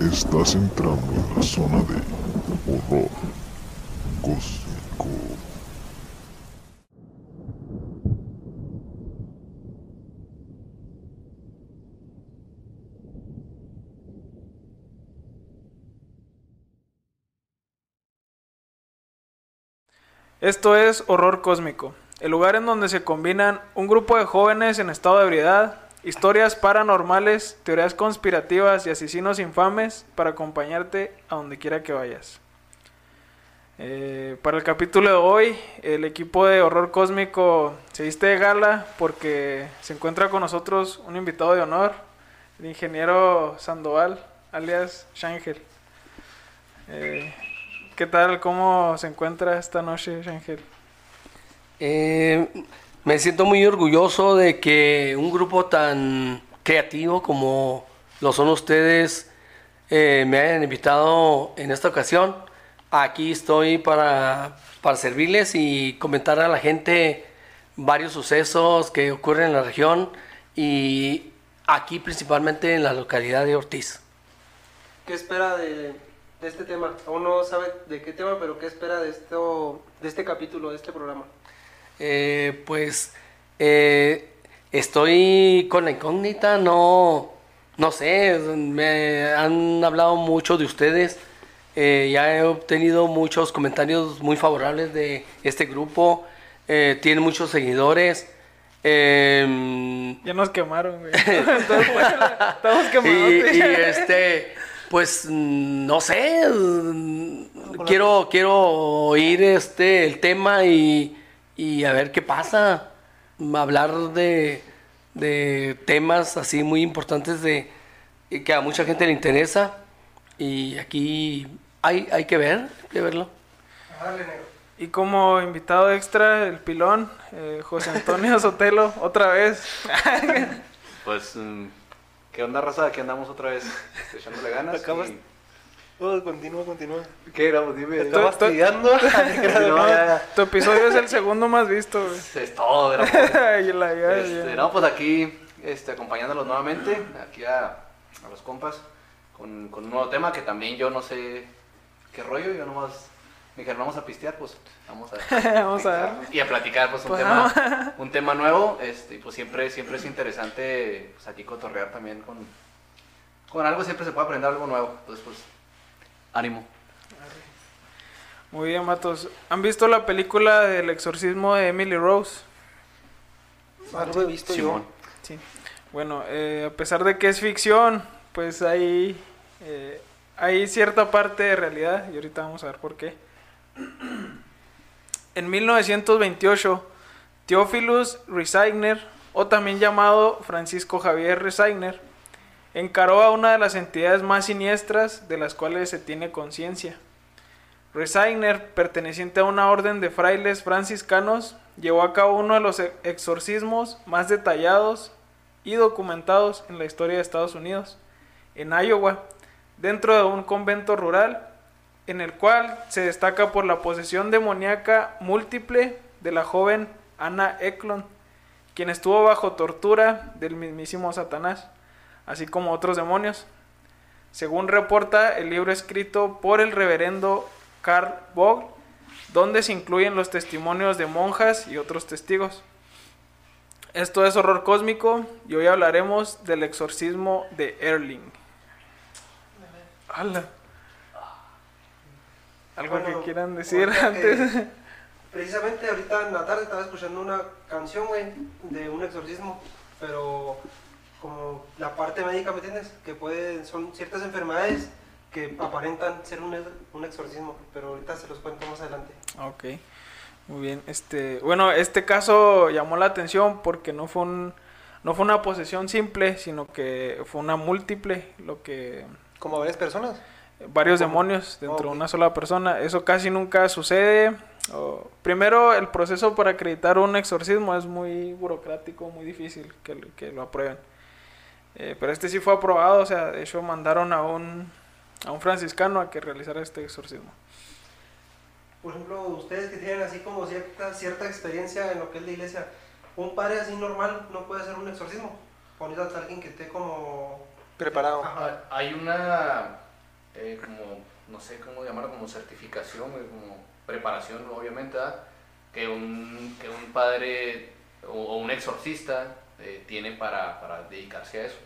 Estás entrando en la zona de horror cósmico. Esto es Horror Cósmico, el lugar en donde se combinan un grupo de jóvenes en estado de ebriedad, historias paranormales, teorías conspirativas y asesinos infames para acompañarte a donde quiera que vayas. Eh, para el capítulo de hoy, el equipo de Horror Cósmico se viste de gala porque se encuentra con nosotros un invitado de honor, el ingeniero Sandoval, alias Shangel. Eh, ¿Qué tal? ¿Cómo se encuentra esta noche, Shangel? Eh, me siento muy orgulloso de que un grupo tan creativo como lo son ustedes eh, me hayan invitado en esta ocasión. Aquí estoy para, para servirles y comentar a la gente varios sucesos que ocurren en la región y aquí principalmente en la localidad de Ortiz. ¿Qué espera de, este tema? Aún no sabe de qué tema, pero ¿qué espera de, esto, de este capítulo, de este programa? Eh, pues eh, estoy con la incógnita, no, no sé, me han hablado mucho de ustedes, eh, ya he obtenido muchos comentarios muy favorables de este grupo, eh, tiene muchos seguidores. eh, Ya nos quemaron, güey. Entonces, bueno, estamos y, quemados. y, este, pues no sé, quiero, quiero oír este el tema y, y a ver qué pasa. Hablar de, de temas así muy importantes de que a mucha gente le interesa. Y aquí hay, hay que ver, hay que verlo. Dale, negro. Y como invitado extra, el pilón, eh, José Antonio Sotelo, otra vez. Pues, mm, ¿qué onda, raza? Aquí andamos otra vez echándole ganas. Acabas- y- Oh, continúa, continúa. ¿Qué? Pues dime. No, ya, Tu episodio es el segundo más visto, güey. Es todo, la- Este, no, pues aquí este, acompañándolos nuevamente, aquí a, a los compas, con, con un nuevo tema que también yo no sé qué rollo, yo nomás me dijeron, vamos a pistear, pues vamos a, Vamos a ver. y a platicar pues un, Pues, tema, un tema nuevo, este, y pues siempre, siempre es interesante pues, aquí cotorrear también con, con algo, siempre se puede aprender algo nuevo, entonces pues ánimo. Muy bien, Matos. ¿Han visto la película del exorcismo de Emily Rose? Algo he visto Simón. Sí. Bueno, eh, a pesar de que es ficción, pues hay, eh, hay cierta parte de realidad y ahorita vamos a ver por qué. En 1928, Theophilus Resigner, o también llamado Francisco Javier Resigner, encaró a una de las entidades más siniestras de las cuales se tiene conciencia. Resigner, perteneciente a una orden de frailes franciscanos, llevó a cabo uno de los exorcismos más detallados y documentados en la historia de Estados Unidos, en Iowa, dentro de un convento rural, en el cual se destaca por la posesión demoníaca múltiple de la joven Anna Eklund, quien estuvo bajo tortura del mismísimo Satanás, así como otros demonios. Según reporta el libro escrito por el reverendo Karl Vogel, donde se incluyen los testimonios de monjas y otros testigos. Esto es horror cósmico y hoy hablaremos del exorcismo de Erling. ¡Hala! ¿Algo Bueno, que quieran decir antes? que- Precisamente ahorita en la tarde estaba escuchando una canción, güey, de un exorcismo, pero como la parte médica, ¿me entiendes? Que puede, son ciertas enfermedades que aparentan ser un, un exorcismo, pero ahorita se los cuento más adelante. Ok, muy bien. Este, bueno, este caso llamó la atención porque no fue un, no fue una posesión simple, sino que fue una múltiple, lo que ¿Como varias personas? varios ¿Cómo? demonios dentro de una sola persona. Eso casi nunca sucede. Primero, el proceso para acreditar un exorcismo es muy burocrático, muy difícil que, que lo aprueben. Eh, pero este sí fue aprobado, o sea, de hecho mandaron a un, a un franciscano a que realizara este exorcismo. Por ejemplo, ustedes que tienen así como cierta, cierta experiencia en lo que es la iglesia, un padre así normal no puede hacer un exorcismo. Necesitas a alguien que esté como... Preparado. Ajá. Hay una eh, como, no sé cómo llamarlo, como certificación, güey, como preparación, obviamente, ¿verdad? que un, que un padre o, o un exorcista eh, tiene para, para dedicarse a eso.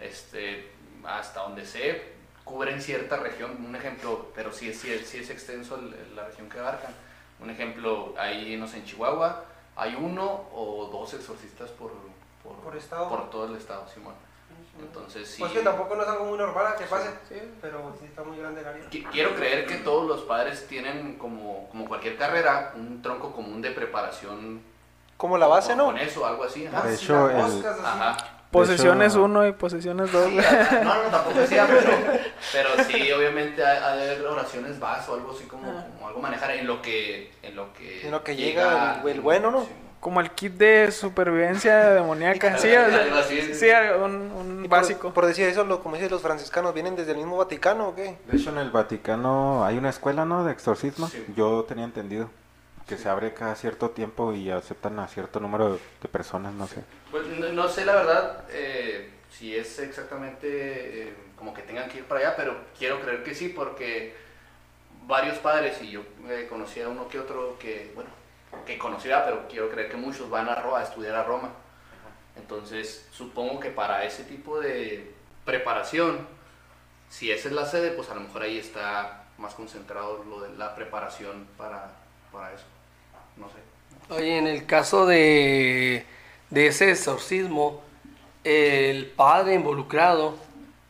Este, hasta donde sé, cubren cierta región, un ejemplo, pero sí, es- sí, sí es extenso el- la región que abarcan. Un ejemplo, ahí no sé, en Chihuahua hay uno o dos exorcistas por, por, Por estado. por todo el estado, Simón. Entonces sí. Pues que tampoco no es algo muy normal que pase, Sí. pero sí está muy grande el área. Qui- Quiero creer que todos los padres tienen, como, como cualquier carrera, un tronco común de preparación. Como la base, ¿no? Con eso, algo así. ajá. De Ah, hecho, el-. Ajá. Posesiones hecho- 1 y posesiones 2. Sí, no, no, tampoco decía, pero, pero sí, obviamente hay, hay de haber oraciones vas o algo así como, como algo manejar en lo que, en lo que, En lo que llega el- el bueno, ¿no? Sí, Como el kit de supervivencia demoníaca. Sí, o sea, Algo así. sí, un, un Y por- básico. Por, decir eso, lo, como dicen los franciscanos, ¿vienen desde el mismo Vaticano o qué? De hecho, en el Vaticano hay una escuela, ¿no? De exorcismo. Sí. Yo tenía entendido que se abre cada cierto tiempo y aceptan a cierto número de, personas, no sé. Pues no, no sé la verdad eh, si es exactamente eh, como que tengan que ir para allá, pero quiero creer que sí, porque varios padres, y yo eh, conocí a uno que otro que, bueno, que conocía, pero quiero creer que muchos van a, Ro- a estudiar a Roma. Entonces, supongo que para ese tipo de preparación, si esa es la sede, pues a lo mejor ahí está más concentrado lo de la preparación para, para eso. No sé. Oye, en el caso de, de ese exorcismo, el padre involucrado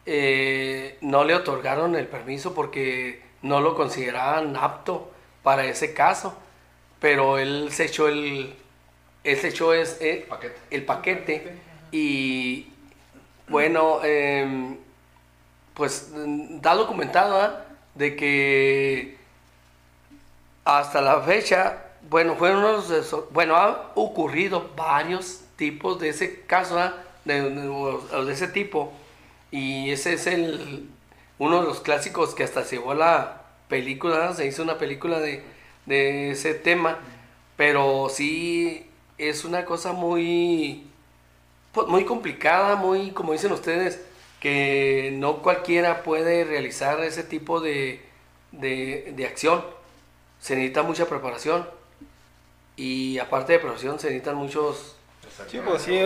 eh, no le otorgaron el permiso porque no lo consideraban apto para ese caso, pero él se echó el, él se echó es, eh, Paquete. el paquete y bueno, em, pues da documentado ¿ah? de que hasta la fecha, bueno, fueron esos- bueno, han ocurrido varios tipos de ese caso, ¿ah? de, ese tipo, y ese es el uno de los clásicos que hasta se llevó la película, ¿ah? se hizo una película de, ese tema, pero sí es una cosa muy, pues, muy complicada, muy, como dicen ustedes, que no cualquiera puede realizar ese tipo de, de acción. Se necesita mucha preparación y aparte de preparación se necesitan muchos Sí, pues sí,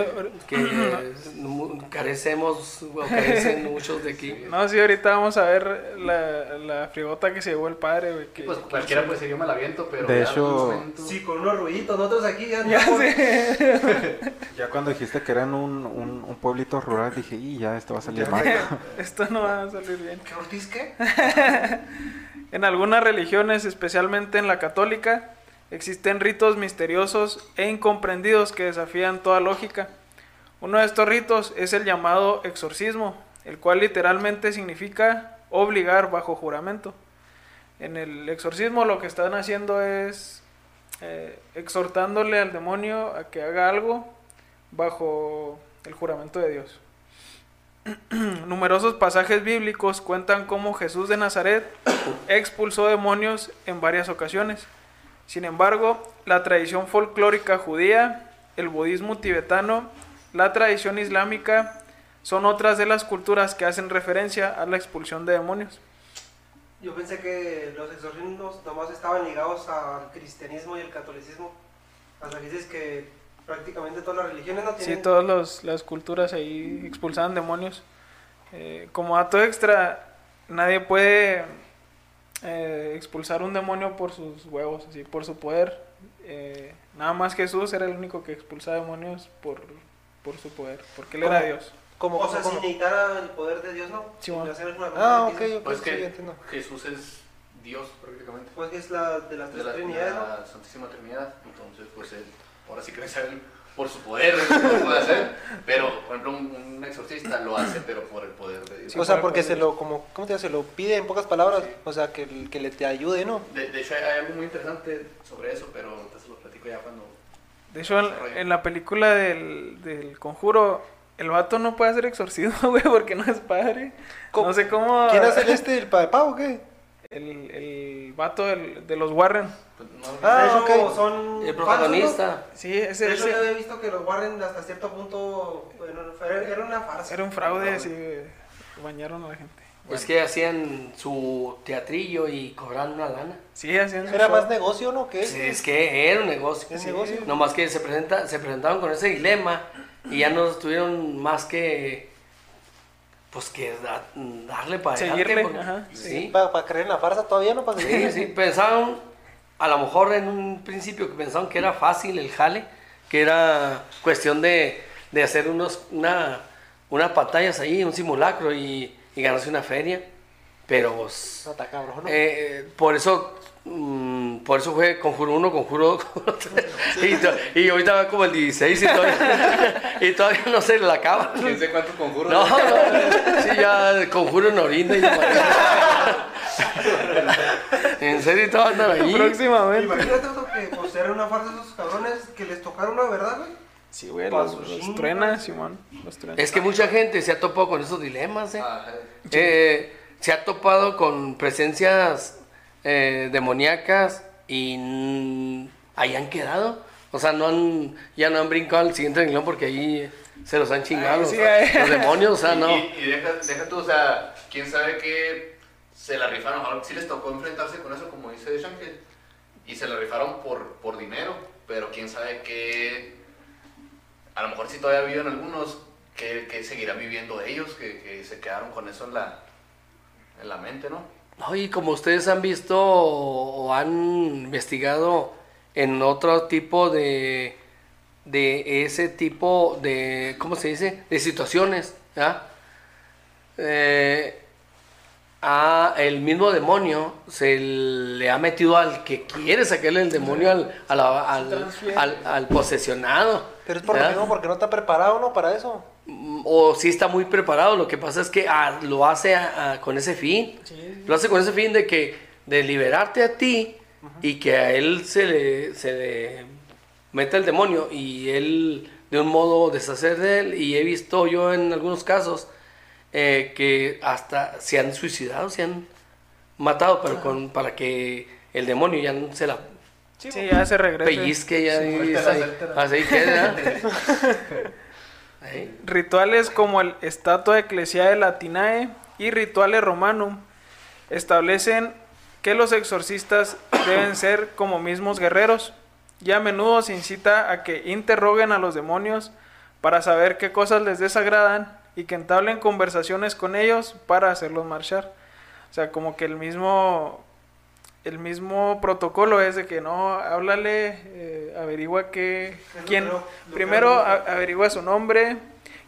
que carecemos o carecen muchos de aquí. no, sí, ahorita vamos a ver la, la frigota que se llevó el padre, güey. que- Pues cualquiera puede ser yo me la aviento, pero De hecho- Sí, con unos ruiditos, nosotros aquí ya, Ya sé. Ya cuando dijiste que eran un, un, un pueblito rural, dije, y ya esto va a salir mal. Esto no va a salir bien. ¿Qué Ortiz qué? En algunas religiones, especialmente en la católica, existen ritos misteriosos e incomprendidos que desafían toda lógica. Uno de estos ritos es el llamado exorcismo, el cual literalmente significa obligar bajo juramento. En el exorcismo lo que están haciendo es eh, exhortándole al demonio a que haga algo bajo el juramento de Dios. Numerosos pasajes bíblicos cuentan cómo Jesús de Nazaret expulsó demonios en varias ocasiones. Sin embargo, la tradición folclórica judía, el budismo tibetano, la tradición islámica son otras de las culturas que hacen referencia a la expulsión de demonios. Yo pensé que los exorcismos nomás estaban ligados al cristianismo y el catolicismo. Hasta que dices que prácticamente todas las religiones no Sí, tienen... todas los- las culturas ahí expulsaban demonios. Eh, como dato extra, nadie puede eh, expulsar un demonio por sus huevos, así, por su poder. Eh, nada más Jesús era el único que expulsaba demonios por, por su poder, porque él era. Dios. ¿Cómo, O sea, cómo, sin cómo? necesitar el poder de Dios, ¿no? Sí, bueno. Ah, ok, Pues sí, que entiendo. Jesús es Dios prácticamente. Pues es la de las De la, de trinidades, ¿no? la Santísima Trinidad. Entonces, pues él, ahora sí que él por su poder lo puede hacer. Pero, por ejemplo, un, un exorcista lo hace, pero por el poder de Dios. Sí, o sea, porque se lo, como, ¿cómo te dice? Se lo pide en pocas palabras. Sí. O sea, que, que le te ayude, ¿no? De, de hecho, hay, hay algo muy interesante sobre eso, pero se lo platico ya cuando. De hecho, en, en la película del, del conjuro, el vato no puede hacer exorcismo, güey, porque no es padre. ¿Cómo? No sé cómo... ¿Quién hace este, el papá o qué? El, el vato del- de los Warren. pues, no- Ah, de hecho, ok. son El protagonista. Sí, ¿no? ese, De hecho, ese yo había visto que los Warren hasta cierto punto bueno, era una farsa. era un fraude, así, güey, bañaron a la gente. Es que hacían su teatrillo y cobraban una lana. Sí, haciendo Era show. más negocio, ¿no? ¿Qué? Sí, es que era un negocio. Es negocio. Nomás que se, presenta, se presentaban con ese dilema y ya no tuvieron más que. Pues que da- darle para adelante. Seguirle, porque- ajá, sí. Para creer en la farsa todavía, ¿no? Para Sí, sí, pensaban, a lo mejor en un principio que pensaban que era fácil el jale, que era cuestión de, de hacer unos, una, unas pantallas ahí, un simulacro y, y ganarse una feria, pero pues, No, está cabrón, ¿no? eh, por eso mm, por eso fue Conjuro 1, Conjuro 2, y, to- y ahorita va como el 16 y todavía, y todavía no se le acaba. ¿Quién sé cuántos conjuros? No, no, sí, ya conjuro en orina y en En serio, todos andan ahí. Próximamente. Imagínate otro que pues era una farsa de esos cabrones que les tocaron una verdad, güey. Sí, güey, los, los truena, Simón. Los truena. Es que mucha gente se ha topado con esos dilemas, ¿eh? Ah, Eh, se ha topado con presencias eh, demoníacas y ahí han quedado. O sea, no han, ya no han brincado al siguiente renglón porque ahí se los han chingado. Ay, sí, o sea, ay. los demonios, o sea, y, no. y, y deja, deja tú, o sea, quién sabe que se la rifaron. Ahora sí les tocó enfrentarse con eso, como dice Ángel. Y se la rifaron por, por dinero, pero quién sabe que. A lo mejor si todavía viven algunos, que, que seguirán viviendo ellos, que, que se quedaron con eso en la, en la mente, ¿no? No, y como ustedes han visto o han investigado en otro tipo de, de ese tipo de, ¿cómo se dice? De situaciones. Eh, a el mismo demonio se le ha metido al que quiere sacarle el demonio al, al, al- al posesionado. Pero es por lo ¿ya? mismo, porque no está preparado, ¿no? Para eso. Mm, o sí está muy preparado. Lo que pasa es que ah, lo hace con ese fin. Lo hace con ese fin de que de liberarte a ti y que a él se le, se le meta el demonio y él de un modo deshacer de él. Y he visto yo en algunos casos eh, que hasta se han suicidado, se han matado, pero con, para que el demonio ya no se la Sí, ya se regresa. pellizque, ya Sí, y suéltala, así, queda. Rituales como el Estatua Ecclesiae Latinae y Rituales Romanum establecen que los exorcistas deben ser como mismos guerreros y a menudo se incita a que interroguen a los demonios para saber qué cosas les desagradan y que entablen conversaciones con ellos para hacerlos marchar. O sea, como que el mismo el mismo protocolo es de que no, háblale, eh, averigua qué, lo quién, que no- lo que primero no- a- averigua su nombre,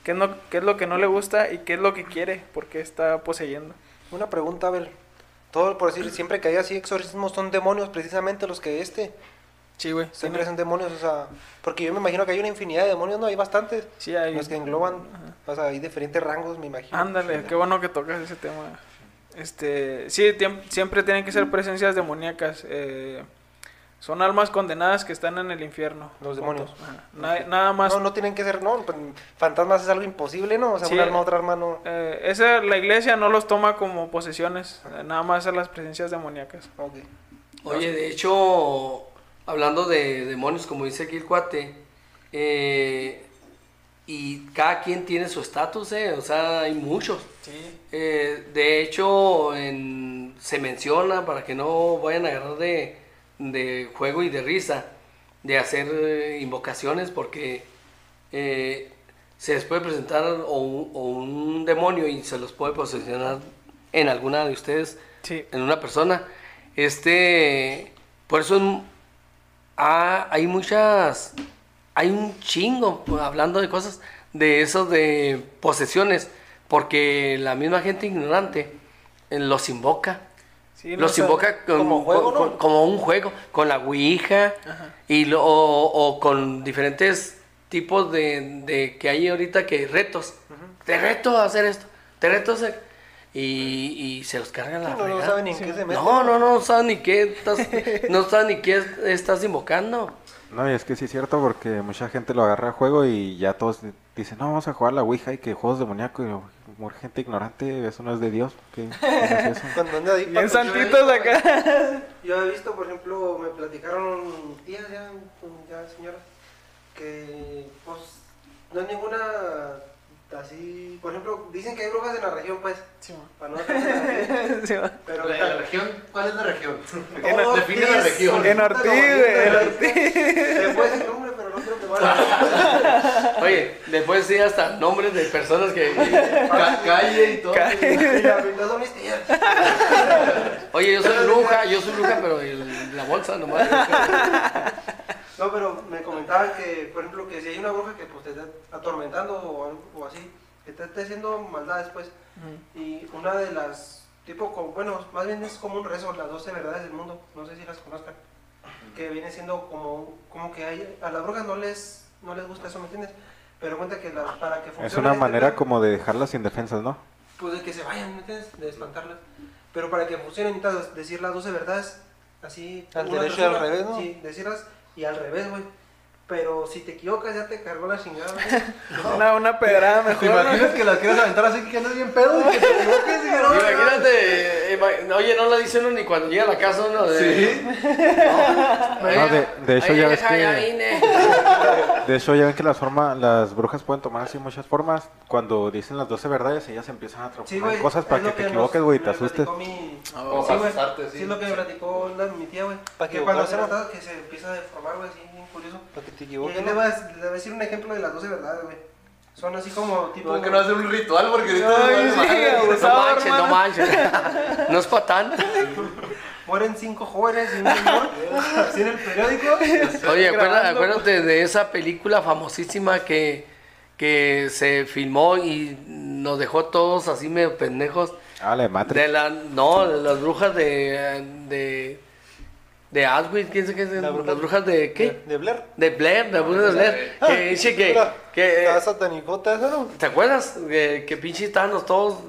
qué es, lo, qué es lo que no le gusta y qué es lo que quiere, porque está poseyendo. Una pregunta, a ver. Todo por decir, siempre que hay así exorcismos son demonios, precisamente los que este. Sí, güey. Siempre son demonios, o sea. Porque yo me imagino que hay una infinidad de demonios, ¿no? Hay bastantes. Sí, hay- Los que engloban. O sea, hay diferentes rangos, me imagino. Ándale, qué bueno que tocas ese tema. Este, sí, siempre tienen que ser presencias demoníacas. eh, son almas condenadas que están en el infierno. Los demonios. Ajá. Na- nada más. No, no tienen que ser, no. pues, Fantasmas es algo imposible, ¿no? O sea, Sí. un arma, otra arma, no. eh, esa, la iglesia no los toma como posesiones, eh, nada más a las presencias demoníacas. Ok. Oye, de hecho, hablando de demonios, como dice aquí el cuate, eh, y cada quien tiene su estatus, ¿eh? o sea, hay muchos. Eh, de hecho, en- se menciona, para que no vayan a agarrar de, de juego y de risa, de hacer eh, invocaciones, porque se les puede presentar o un, o un demonio y se los puede posesionar en alguna de ustedes Sí. en una persona. Este, por eso en- ah, hay muchas, hay un chingo, pues, hablando de cosas, de esos de posesiones, porque la misma gente ignorante eh, los invoca. Sí, no los invoca con- como juego, con- ¿no? con- como un juego, con la Ouija y lo- o, o con diferentes tipos de, de que hay ahorita que retos. Te reto a hacer esto, te reto a hacer. Y, y se los cargan la No, no saben ni en qué se meten. No, no, no, no saben ni qué estás, no saben ni qué estás invocando. No, y es que sí es cierto porque mucha gente lo agarra a juego y ya todos di- dicen, no, vamos a jugar a la Ouija y que juegos demoníacos. Y como gente ignorante, eso no es de Dios. ¿Qué, ¿Cómo es eso? Cuando anda ahí, Bien Paco, santitos acá. Yo he visto, por ejemplo, me platicaron tías ya, ya señoras, que pues no es ninguna así, por ejemplo, dicen que hay brujas en la región, pues, Sí, para no en Sí, pero La, la región, ¿cuál es la región? Oh, Define la región. En Ortiz, güey, en Ortiz. Puedes decir nombre, pero no creo que vaya. Oye, después sí hasta nombres de personas que... Ca- calle y todo. Mira, no son mis tías. Oye, yo soy bruja, yo soy bruja, pero el- la bolsa nomás. No, pero me comentaban que, por ejemplo, que si hay una bruja que pues, te está atormentando o, algo- o así, que te esté haciendo maldades, pues, y una de las, tipo, como, bueno, más bien es como un rezo, las 12 verdades del mundo, no sé si las conozcan, que viene siendo como, como que hay, a las brujas no les, no les gusta eso, ¿me entiendes? Pero cuenta que la- para que funcione Es una este manera plan, como de dejarlas indefensas, ¿no? pues de que se vayan, ¿me entiendes? De espantarlas. Pero para que funcione necesitas decir las 12 verdades, así. Al derecho y al revés, ¿no? Sí, decirlas y al revés, güey. Pero si te equivocas ya te cargó la chingada. Una, una pedrada ¿Te mejor. ¿no? imaginas que la quieres aventar así que andas bien pedo y que te equivoques y que no? Imagínate, ima- oye, no la dice uno ni cuando llega a la casa uno de... Sí. No, de, de hecho ya ves ya de hecho ya ven que las formas las brujas pueden tomar así muchas formas. Cuando dicen las 12 verdades, ellas empiezan a Sí, transformar güey. cosas para es que te equivoques, güey, y te asustes. mi- Como Sí, para güey. asustarte, Sí, sí. es lo que me platicó la- mi tía, güey. Para Que cuando se que se empieza a deformar, güey, así, bien curioso. Para que te Y equivoques, le ¿no? voy, a, le voy a decir un ejemplo de las 12 verdades, güey. Son así como tipo. No, que no hacer un ritual porque ahorita Ay, no sí, madre. güey. No manches, no manches. No es para tanto. Mueren cinco jóvenes y un así en el periódico. Oye, acuérdate, acuérdate de esa película famosísima que, que se filmó y nos dejó todos así medio pendejos. Ah, la de Matrix. De la, no, de las brujas de, de, de Auschwitz, ¿quién sabe qué es? La bruja- las brujas de qué? De, de Blair. De Blair, de brujas de Blair. Que dice que, que Está satanicota eso, ¿no? ¿te acuerdas? Que, que pinche Thanos todos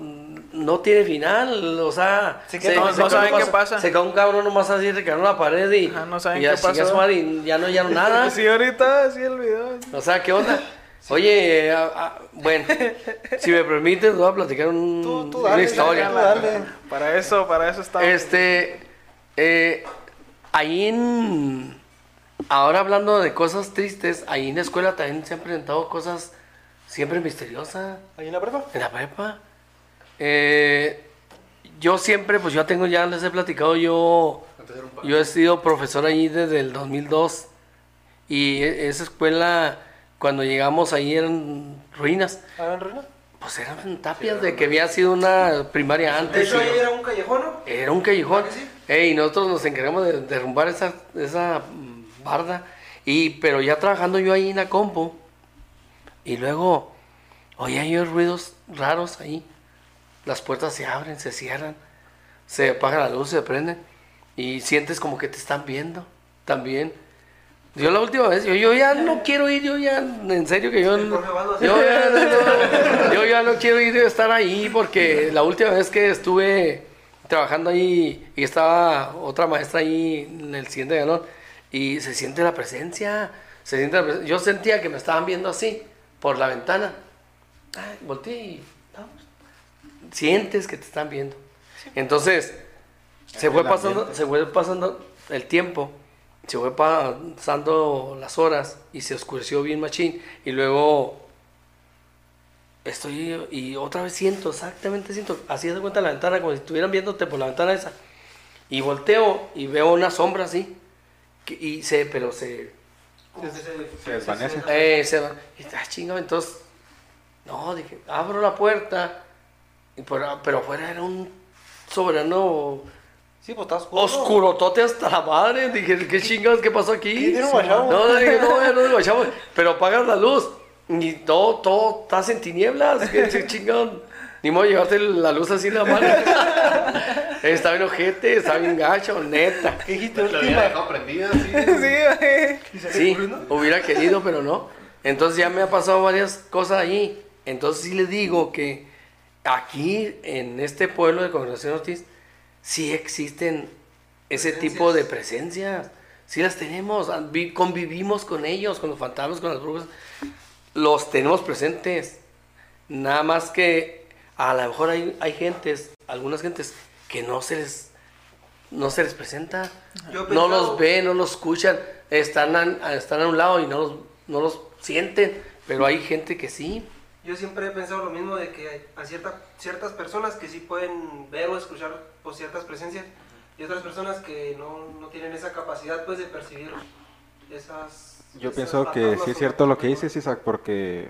no tiene final, o sea, Sí que no- no saben qué pasa. Se quedó un cabrón nomás así, se en la pared y, Ajá, no saben y ya qué pasó. y ya no hallaron nada. Sí, ahorita sí el video. O sea, ¿qué onda? Oye, ah, ah, bueno, si me permites, voy a platicar un- Tú- tú una dale, historia. tú dale. Para eso, para eso estamos. Este, eh, ahí en, ahora hablando de cosas tristes, ahí en la escuela también se han presentado cosas siempre misteriosas, Ahí en la prepa. en la prepa. Eh, yo siempre, pues yo tengo, ya les he platicado, yo, yo he sido profesor ahí desde el 2002 y e- esa escuela, cuando llegamos ahí eran ruinas. ¿Ah, en ruina? Pues eran tapias de que había sido una primaria antes. y- ahí era un callejón, ¿no? era un callejón. ¿Ah, sí? Ey, nosotros nos encargamos de derrumbar esa, esa barda. Y, pero ya trabajando yo ahí en la compu. Y luego, oía yo ruidos raros ahí. Las puertas se abren, se cierran. Se apaga la luz, se prenden. Y sientes como que te están viendo también. Yo la última vez, yo, yo ya no quiero ir, yo ya, en serio que yo... Ya, no, yo ya no quiero ir a estar ahí porque la última vez que estuve trabajando ahí y estaba otra maestra ahí en el siguiente galón y se siente la presencia, se siente la presen- yo sentía que me estaban viendo así por la ventana. Ay, volteé y vamos. sientes que te están viendo. Entonces, se fue pasando, se fue pasando el tiempo, se fue pasando las horas y se oscureció bien machín y luego estoy y otra vez siento, exactamente siento, así de cuenta la ventana como si estuvieran viéndote por la ventana esa y volteo y veo una sombra así que- y se, pero se, se, Se desvanece. eh, se va, y, ah, chingado, entonces, no, dije, abro la puerta, y pero, pero afuera era un soberano Sí, pues está oscuro. oscurotote hasta la madre. Dije, ¿qué chingados? ¿Qué pasó aquí? ¿Qué guachamo? No, dije, no, ya no es guachamo. Pero apagas la luz. Y todo, todo estás en tinieblas. ¿Qué chingados? Ni modo llevarte la luz así en la mano. está bien ojete, está bien gacho, neta. ¿Qué dijiste? Lo había Última. dejado prendida, sí. Sí, güey. Sí, hubiera querido, pero no. Entonces ya me ha pasado varias cosas ahí. Entonces sí les digo que aquí, en este pueblo de Congregación Ortiz, sí existen ese tipo de presencias. Sí las tenemos, vi- convivimos con ellos, con los fantasmas, con las brujas. Los tenemos presentes. Nada más que a lo mejor hay, hay gentes, algunas gentes, que no se les, no se les presenta. Yo No los ven, no los escuchan, están a, están a un lado y no los, no los sienten, pero hay gente que sí. yo siempre he pensado lo mismo de que hay a cierta, ciertas personas que sí pueden ver o escuchar pues, ciertas presencias y otras personas que no, no tienen esa capacidad pues de percibir esas... Yo pienso que sí es cierto lo que dices, Isaac, porque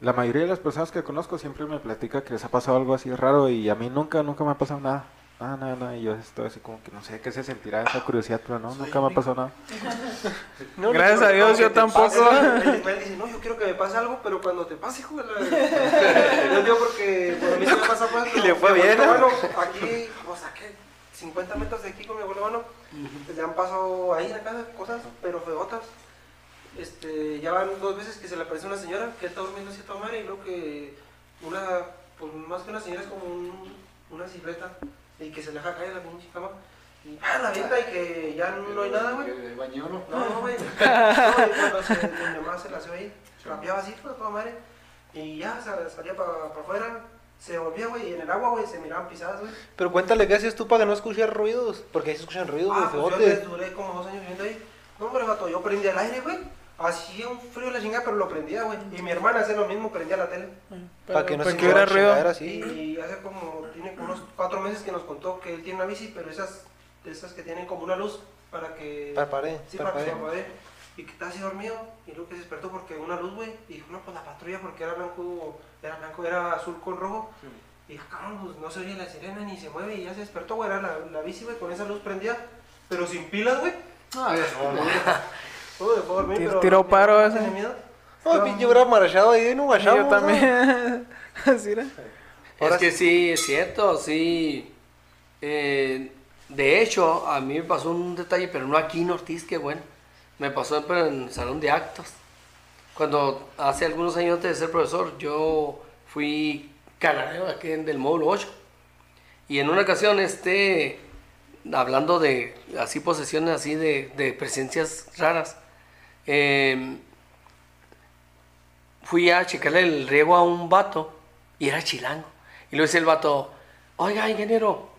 la mayoría de las personas que conozco siempre me platica que les ha pasado algo así raro y a mí nunca, nunca me ha pasado nada. Nada, nada, nada. Y yo estoy así como que no sé qué se sentirá esa curiosidad, pero no, nunca me ha pasado nada. No, Gracias no, a Dios, yo tampoco. pase, Él, dice, no, yo quiero que me pase algo, pero cuando te pase, hijo de la... Yo digo porque por a mí se me pasa pues, Y le fue bien. Bueno, aquí, o sea, que 50 metros de aquí con mi abuelo, bueno, le han pasado ahí en la casa cosas, pero feotas. Este, ya van dos veces que se le aparece una señora que está durmiendo así a toda madre y luego que una, pues más que una señora es como un- una silueta y que se le deja caer la pinche cama y ¡ah, la avienta y que ya no hay nada, güey. ¿De baño no? No, no, güey. No, y cuando se, mi mamá se la hacía ahí, rapeaba así, pues, toda madre. Y ya sa- salía para afuera, se volvía, güey, y en el agua, güey, se miraban pisadas, güey. Pero cuéntale qué haces tú para que no escuchar ruidos. Porque ahí se escuchan ruidos, Ah, güey, pues yo duré como dos años viviendo ahí. No, hombre, vato, yo prendía el aire, güey. Hacía un frío la chingada, pero lo prendía, güey. Y mi hermana hacía lo mismo, prendía la tele. Para que no para se que hubiera escuche chingadera ruido. así. Y hace como, tiene como unos cuatro meses que nos contó que él tiene una bici, pero esas, esas que tienen como una luz para que... Parpadee, Sí, para que se parpadee. parpadee. Y que estaba así dormido, y luego que se despertó porque una luz, güey, y dijo, no, pues la patrulla porque era blanco, era blanco, era azul con rojo. Y dijo, cabrón, pues no se oye la sirena ni se mueve, y ya se despertó, güey, era la, la bici, güey, con esa luz prendida, pero sin pilas, güey. No, eso Todo de pero... tiró paro ese. No, pinche hubiera marchado ahí, no Y marchamos. yo también. Así era. Ahora es que sí, es cierto, sí. Eh, de hecho, a mí me pasó un detalle, pero no aquí en Ortiz, que bueno. Me pasó pero en el salón de actos. Cuando hace algunos años antes de ser profesor, yo fui canadeo aquí en- del módulo 8. Y en una ocasión, este, hablando de así posesiones así de, de presencias raras, eh, fui a checarle el riego a un vato y era chilango. Y le dice el vato, oiga, ingeniero,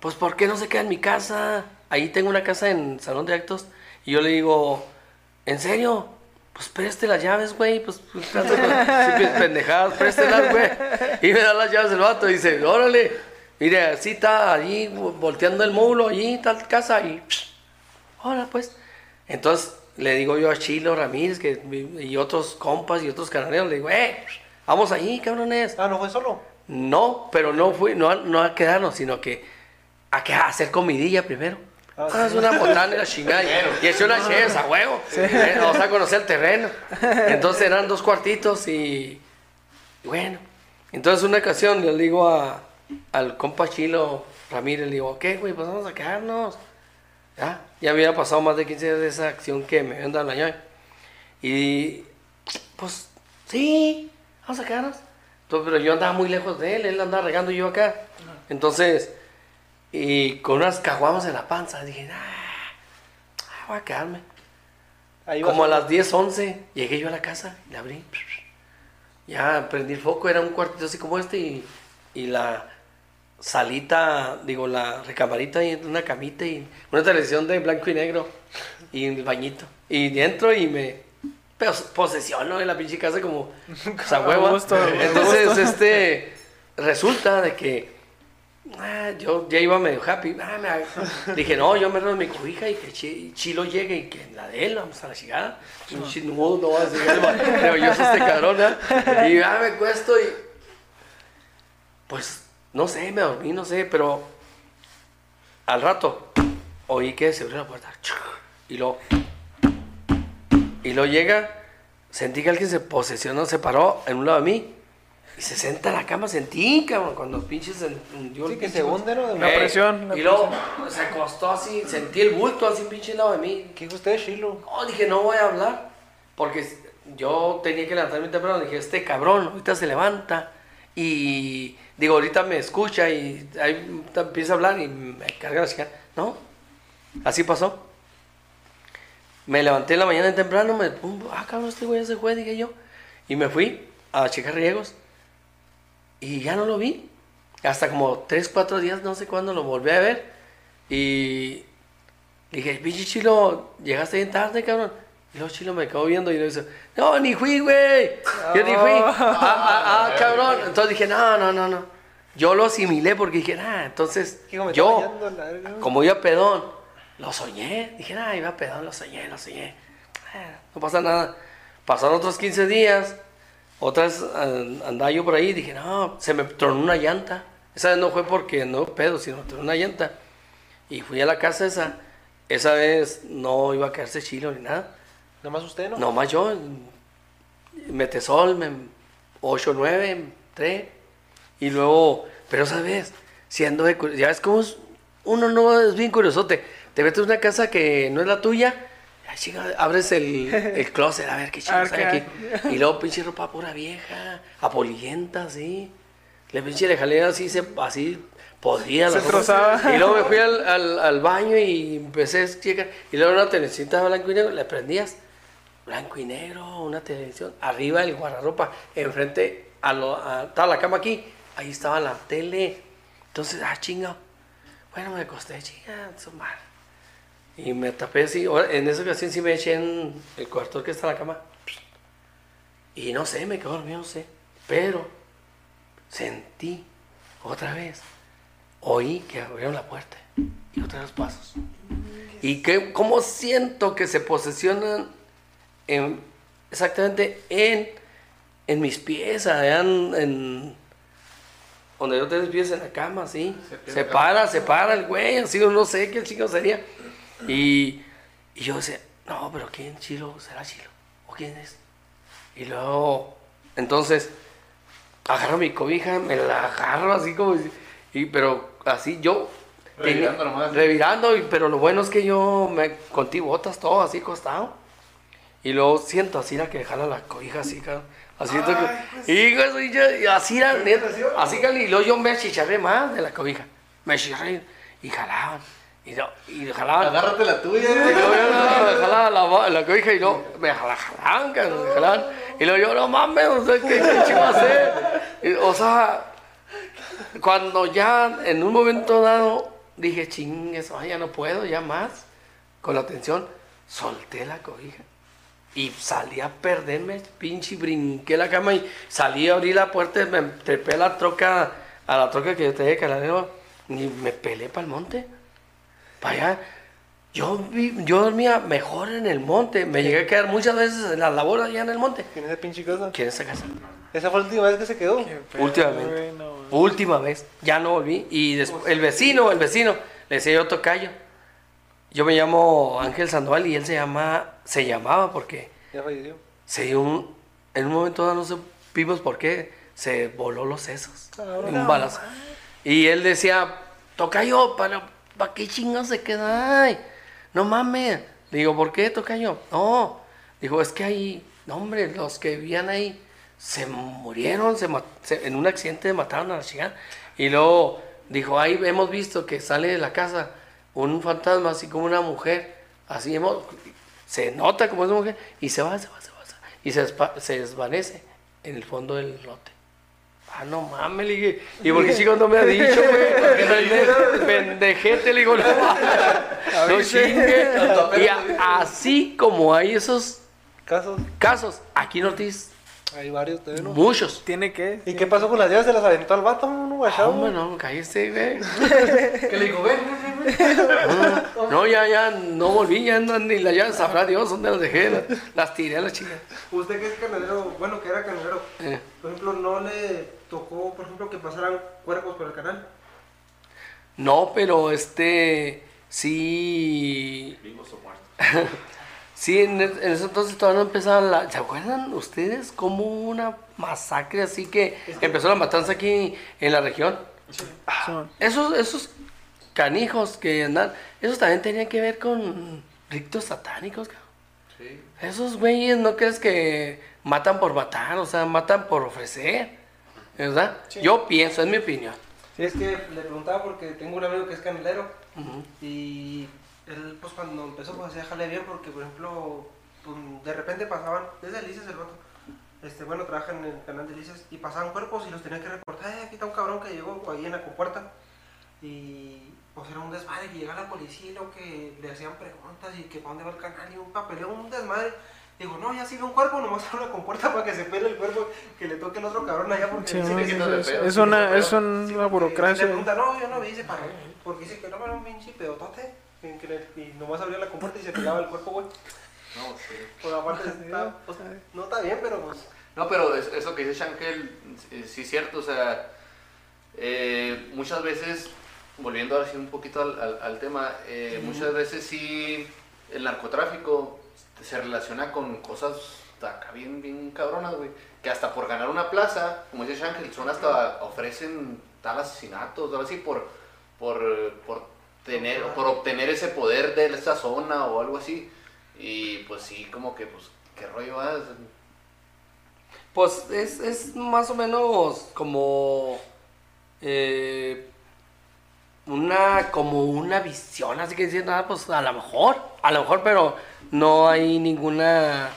pues ¿por qué no se queda en mi casa? Ahí tengo una casa en salón de actos. Y yo le digo, ¿en serio? Pues preste las llaves, güey. Pues, pues pendejadas, préstelas, güey. Y me da las llaves el vato y dice, órale, mire, así está allí volteando el módulo, allí tal casa. Y, hola, pues. Entonces le digo yo a Chilo Ramírez que, y otros compas y otros canarios, le digo, eh, vamos allí, cabrones. Ah, no fue solo. No, pero no fui, no, a- no a quedarnos, sino que a, que a hacer comidilla primero. Ah, Ah, es una botana y la chingada. Y eché una cheves a huevo. Eh, Vamos a conocer el terreno. Entonces eran dos cuartitos y. Bueno. Entonces una ocasión le digo a, al compa Chilo Ramírez, le digo, ¿qué, güey? Pues vamos a quedarnos. Ya, ya había pasado más de 15 días de esa acción que me habían dado la llave. Y pues, sí, vamos a quedarnos. Entonces, pero yo andaba muy lejos de él, él andaba regando yo acá. Entonces, y con unas caguamas en la panza, dije, ah, ah, voy a quedarme. Ahí Como a las 10, 11, llegué yo a la casa, la abrí. Ya prendí el foco, era un cuartito así como este y, y la salita, digo, la recamarita y una camita y una televisión de blanco y negro y el bañito. Y entro y me posesiono en la pinche casa como esa hueva. gusto, Entonces, este, resulta de que ah, yo ya iba medio happy. Ah, me- dije, no, yo me robo mi cobija y que Chi- Chilo llegue y que la de él, vamos a la chingada. Pinche nudo, no va a. Pero yo soy este cabrón, ¿ah? Y ah, me cuesto y. Pues, no sé, me dormí, no sé, pero. Al rato, oí que se abrió la puerta. Y luego. Y luego llega, sentí que alguien se posesionó, se paró en un lado de mí. Y se senta en la cama, sentí, cabrón, cuando pinches se hundió el Sí, que pinche se hunde, ¿no? La Ey, presión, y luego se acostó así, sentí el bulto así pinche lado de mí. ¿Qué dijo usted, Chilo? No, dije, no voy a hablar. Porque yo tenía que levantarme temprano. Dije, este cabrón, ahorita se levanta. Y digo, ahorita me escucha y ahí empieza a hablar y me carga la chica. No, así pasó. Me levanté en la mañana temprano, me pum, ah, cabrón, este güey ya se fue, dije yo. Y me fui a checar riegos. Y ya no lo vi. Hasta como 3, 4 días, no sé cuándo, lo volví a ver. Y dije, pinche chilo, llegaste bien tarde, cabrón. Y luego Chilo me quedó viendo y le dice, no, ni fui, güey. Yo ni fui. Ah, ah, ah, cabrón. Entonces dije, no, no, no, no. Yo lo asimilé porque dije, ah, entonces me yo, como iba pedón, lo soñé. Dije, ah, iba pedón, lo soñé, lo soñé. Ah, no pasa nada. Pasaron otros 15 días. Otra vez ah, andaba yo por ahí. Dije, no, se me tronó una llanta. Esa vez no fue porque no pedo, sino tronó una llanta. Y fui a la casa esa. Esa vez no iba a quedarse chilo ni nada. Nomás usted, ¿no? No más yo. Metesol, me, 8, 9, 3. Y luego, pero sabes, siendo de ya ves cómo es- uno no es bien curiosote. Te metes a una casa que no es la tuya, ay, chinga, abres el, el closet, a ver qué ver hay aquí. Y luego pinche ropa pura vieja, apolienta, así. Le pinche le jalé así, se, así podría Se trozaba. Y luego me fui al, al, al baño y empecé a checar. Y luego una telecita blanco y negro, le prendías blanco y negro, una televisión, arriba el guardarropa, enfrente a lo, a- estaba la cama aquí, ahí estaba la tele. Entonces, ah, chinga. Bueno, me acosté, chinga, su madre. Y me tapé así, en esa ocasión sí me eché en el cuarto que está en la cama. Y no sé, me quedé dormido, no sé. Pero sentí otra vez, oí que abrieron la puerta y otra vez los pasos. Y que, cómo siento que se posesionan en- exactamente en, en mis pies, allá en, en- donde yo tengo mis pies en la cama, así. Se para, se para el güey, así, no sé qué chico sería. Y, y yo decía, no, pero ¿quién Chilo? ¿Será Chilo? ¿O quién es? Y luego, entonces, agarro mi cobija, me la agarro así como, y, pero así yo... Revirando tenía- nomás. Revirando, y- pero lo bueno es que yo me conté botas todo así acostado. Y luego siento así la que jala la cobija así, cabrón. Así siento que. Y, soy yo, y así era, neta, así cabrón, y luego yo me achicharré más de la cobija. Me achicharré y jalaban. Y, yo- y jalaban. Agárrate la tuya, Y luego yo no, me jalaba la, la cobija y luego me jala- jalaban, cabrón, me jalaban. Y luego yo, no mames, o sea, ¿qué, qué chivo hacer? Y, o sea, cuando ya en un momento dado dije, chingues, ay, ya no puedo, ya más, con la tensión, solté la cobija. Y salí a perderme, pinche, brinqué la cama y salí a abrir la puerta y me trepé a la troca, a la troca que yo tenía que la y me pelé para el monte. Para allá. Yo, vi- yo dormía mejor en el monte. Me llegué a quedar muchas veces en la labor allá en el monte. ¿Quién es esa pinche cosa? ¿Quién es esa casa? Esa fue la última vez que se quedó. Últimamente. no, güey. Última vez. Ya no volví. Y después, el vecino, el vecino, le decía yo tocayo. Yo me llamo Ángel Sandoval y él se llama, se llamaba porque Ya falleció. se dio un, en un momento dado no supimos por qué, se voló los sesos. un balazo. Y él decía, tocayo, ¿para, ¿para qué chingados se queda ahí? No mames. Digo, ¿por qué tocayo? No. Dijo, es que ahí, no hombre, los que vivían ahí se murieron, se- en un accidente mataron a la chingada. Y luego dijo, ahí hemos visto que sale de la casa un fantasma así como una mujer, así hemos, se nota como es una mujer y se va, se va, se va, se va, y se, despa- se desvanece en el fondo del lote. Ah, no mames, le dije. ¿Y por qué chicos no me ha dicho, güey? Pende- Pendejete, le digo, no. No chingue. Y a- así como hay esos Casos. casos, aquí en Ortiz, Hay varios ¿no? muchos. ¿Tiene que? ¿Y qué pasó con las llaves? ¿Se las aventó al vato? No, Ah, guachado. hombre, no, cállese, güey. Que le digo, ven, ven, ven, ven. No, no, ya, ya, no volví, ya no, ni las llaves, sabrá Dios dónde las dejé, las, las tiré a la chica. Usted que es canalero, bueno, que era canalero, Eh. por ejemplo, ¿no le tocó, por ejemplo, que pasaran cuerpos por el canal? No, pero este, sí, Vivos o muertos. sí, en, en ese entonces todavía no empezaba la, ¿se acuerdan ustedes cómo hubo una masacre así que empezó la matanza aquí en la región? Simón. Esos, esos canijos que andan, esos también tenían que ver con rictos satánicos, cabrón. Sí. Esos güeyes no crees que matan por matar, o sea, matan por ofrecer, ¿verdad? Yo pienso, es mi opinión. Sí, es que le preguntaba porque tengo un amigo que es canalero y él, pues cuando empezó, pues hacía jale bien porque, por ejemplo, pues, de repente pasaban, desde Delicias el vato, este, bueno, trabaja en el canal de Delicias y pasaban cuerpos y los tenían que reportar, eh, aquí está un cabrón que llegó ahí en la compuerta Y pues era un desmadre que llega la policía y lo que le hacían preguntas y que para dónde va el canal y un papeleo, un desmadre. Digo, no, ya sigue un cuerpo, nomás abre la compuerta para que se pele el cuerpo, que le toque el otro cabrón allá porque Sí, dice no, que es, sí, es- pedo, es sí, una, es una Sí, burocracia. Le pregunta, no, yo no vi, dice, para Porque dice que no, era un pinche pedotote. Y nomás abría la compuerta y se pelaba el cuerpo, güey. No, sí. Pues aparte está, pues, no está bien, pero pues. No, pero es- eso que dice Shankel, eh, sí es cierto, o sea, eh, muchas veces, volviendo así un poquito al, al- al tema, eh, muchas veces sí el narcotráfico se relaciona con cosas acá bien, bien cabronas, güey, que hasta por ganar una plaza, como dice Shankel, son hasta, ofrecen tal asesinatos, algo así, por, por, por, tener, por obtener ese poder de esta zona o algo así, y pues sí, como que, pues, ¿qué rollo vas? Pues es, es más o menos como eh, una como una visión, así que decir nada, pues a lo mejor, a lo mejor, pero no hay ninguna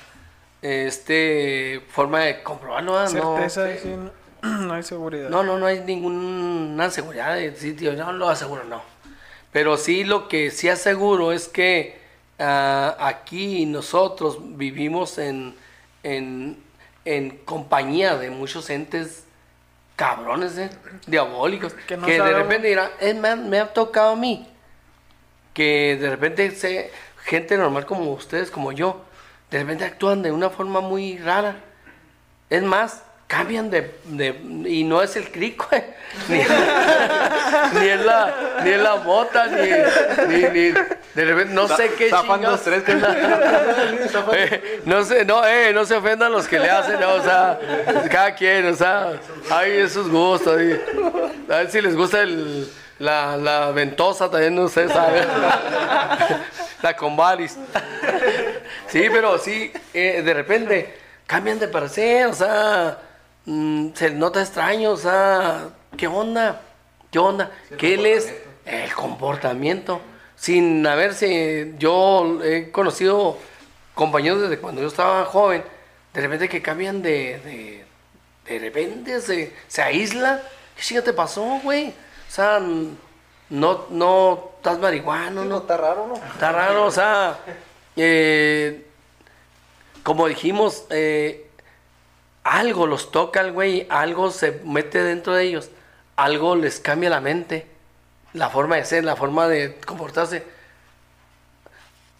este forma de comprobarlo, no, Certeza, sí, no, no hay seguridad. no, no, no hay ninguna seguridad de sitio, no lo aseguro, no. Pero sí lo que sí aseguro es que ah, aquí nosotros vivimos en, en, en compañía de muchos entes cabrones, ¿eh? diabólicos, Que de repente dirán, "Eh, me, ha- me ha tocado a mí, que de repente sé, gente normal como ustedes, como yo, de repente actúan de una forma muy rara. Es más, cambian de, de- y no es el crico, eh, ni, ni es la ni es la mota, ni, ni, ni- de repente no sé qué dos, tres, que- Eh, no se no eh, no se ofendan los que le hacen, no, o sea, cada quien, o sea, hay esos gustos, y- a ver si les gusta el la, la ventosa también, no sé, sabe. La convalis. Sí, pero sí, eh, de repente cambian de parecer, o sea, mm, se nota extraño, o sea, ¿qué onda? ¿Qué onda? ¿Qué les el comportamiento? Sin haberse, yo he conocido compañeros desde cuando yo estaba joven, de repente que cambian de, de, de repente se, se aísla. ¿Qué chinga te pasó, güey? O sea, no, no estás marihuano, No, no está raro, ¿no? Está raro, o sea, eh, como dijimos, eh, algo los toca al güey, algo se mete dentro de ellos, algo les cambia la mente, la forma de ser, la forma de comportarse.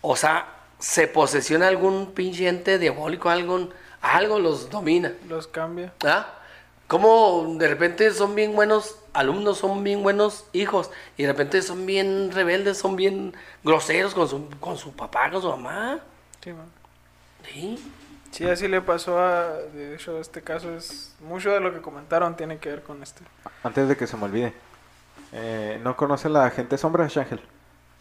O sea, se posesiona algún pinche ente diabólico, algún, algo los domina. Los cambia. ¿Ah? Como de repente son bien buenos alumnos, son bien buenos hijos, y de repente son bien rebeldes, son bien groseros con su, con su papá, con su mamá. Sí, man. Sí. Sí, así le pasó a. De hecho, este caso es. Mucho de lo que comentaron tiene que ver con este. Antes de que se me olvide. eh, ¿No conoce la gente sombra, Shangel?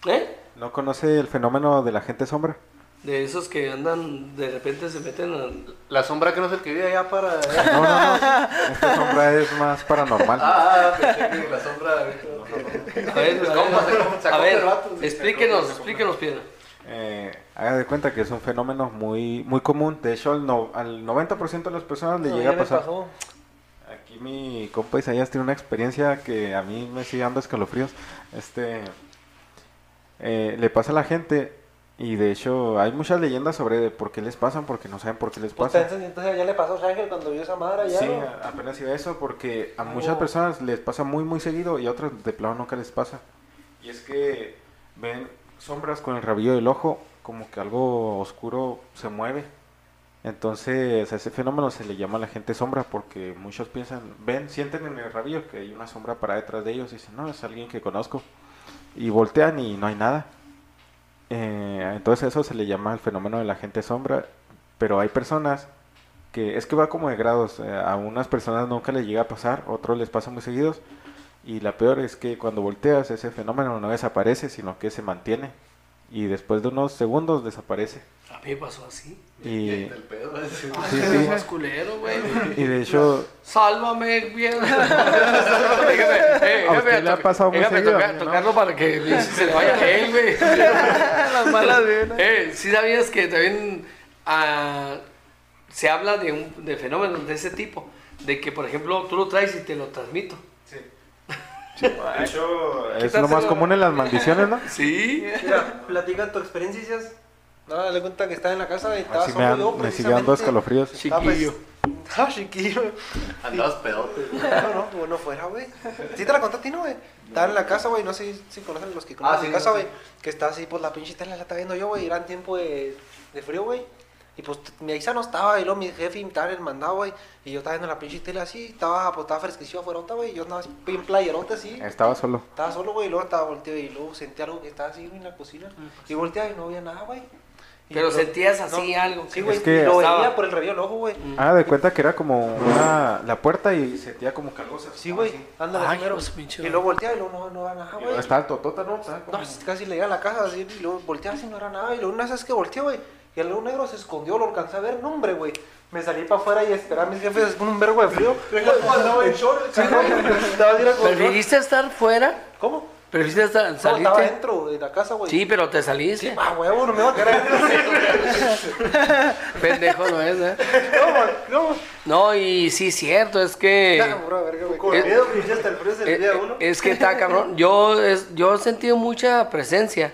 ¿Eh? ¿No conoce el fenómeno de la gente sombra? De esos que andan, de repente se meten a... La sombra que no se escribía ya para... No, no, no. Esta sombra es más paranormal. Ah, pensé que la sombra... A ver, a ver, ¿Cómo se- se a ver, acoge el explíquenos, explíquenos, Piedra. Eh, haga de cuenta que es un fenómeno muy muy común. De hecho, al, no- al 90% de las personas le No, llega a pasar. pasó. Aquí mi compa Isaías tiene una experiencia que a mí me sigue dando escalofríos. Este eh, le pasa a la gente y de hecho hay muchas leyendas sobre por qué les pasan, porque no saben por qué les Pues pasa. entonces, entonces ya le pasó a Ángel cuando vio esa madre allá. Sí, apenas iba eso porque a muchas Oh. personas les pasa muy muy seguido y a otras de plano nunca les pasa. Y es que ven sombras con el rabillo del ojo, como que algo oscuro se mueve. Entonces a ese fenómeno se le llama la gente sombra porque muchos piensan, ven, sienten en el rabillo que hay una sombra para detrás de ellos y dicen, no, es alguien que conozco. Y voltean y no hay nada. Eh, entonces eso se le llama el fenómeno de la gente sombra, pero hay personas que es que va como de grados, eh, a unas personas nunca les llega a pasar, otros les pasa muy seguidos y la peor es que cuando volteas ese fenómeno no desaparece, sino que se mantiene y después de unos segundos desaparece. A mí me pasó así. Y, El pedo. sí, Sí, sí, más culero, güey. y de hecho Sálvame, bien. déjame, eh, ¿A usted le ha to- pasado muy déjame seguido? tocar- A mí no. tocarlo para que se le vaya a él, güey. Las malas vibras. Eh, ¿sí sabías que también ah, se habla de, un, de fenómenos de ese tipo? De que, por ejemplo, tú lo traes y te lo transmito. De hecho, es lo más común en las maldiciones, ¿no? Sí. Mira, platica tu experiencia. No, dale cuenta que estaba en la casa y estaba Así me, solo dan- yo, me sigue dando escalofríos. Ah, pues, Ah, chiquillo. Andabas pedote. No, no, como no fuera, güey. Sí te la conté a ti, ¿no, güey? Estaba en la casa, güey, no sé si conocen los que conocen Ah, sí, mi casa, sí. güey. Que está así, pues la pinche tela la estaba viendo yo, güey. Era en tiempo de, de frío, güey. Y pues mi Aiza no estaba, y luego mi jefe estaba en el mandado, güey. Y yo estaba viendo la pinche tela así, estaba, pues estaba fresquecillo afuera, güey. Y yo andaba así, bien playerote así. Estaba solo. Estaba solo, güey, y luego estaba volteado y luego sentí algo que estaba así en la cocina. Y volteaba y no había nada, güey. Pero lo- sentías así algo. Sí, güey, Es que y lo estaba- veía por el rabillo del ojo, güey. Ah, de cuenta que era como una, la puerta y sentía como calosas. Sí, güey, Ay, primero. pinche Y luego volteaba y luego no, no era nada, güey. Estaba el totota, ¿no? Estaba como- No, casi le llega a la casa así, y luego volteaba así, no era nada. Y luego una vez que volteé, güey, y el león negro se escondió, lo alcancé a ver, no, hombre, güey. Me salí para afuera y esperé a mis jefes con un verbo de frío. Sí, ¿Preferiste estar fuera? ¿Cómo? ¿Preferiste estar, No, estaba salirte? dentro de la casa, güey. Sí, pero te saliste. Ah, huevo, no me va a querer. Pendejo no es, ¿eh? No, man, no. No, y sí, cierto, es que... Es que está cabrón. Yo, es, yo he sentido mucha presencia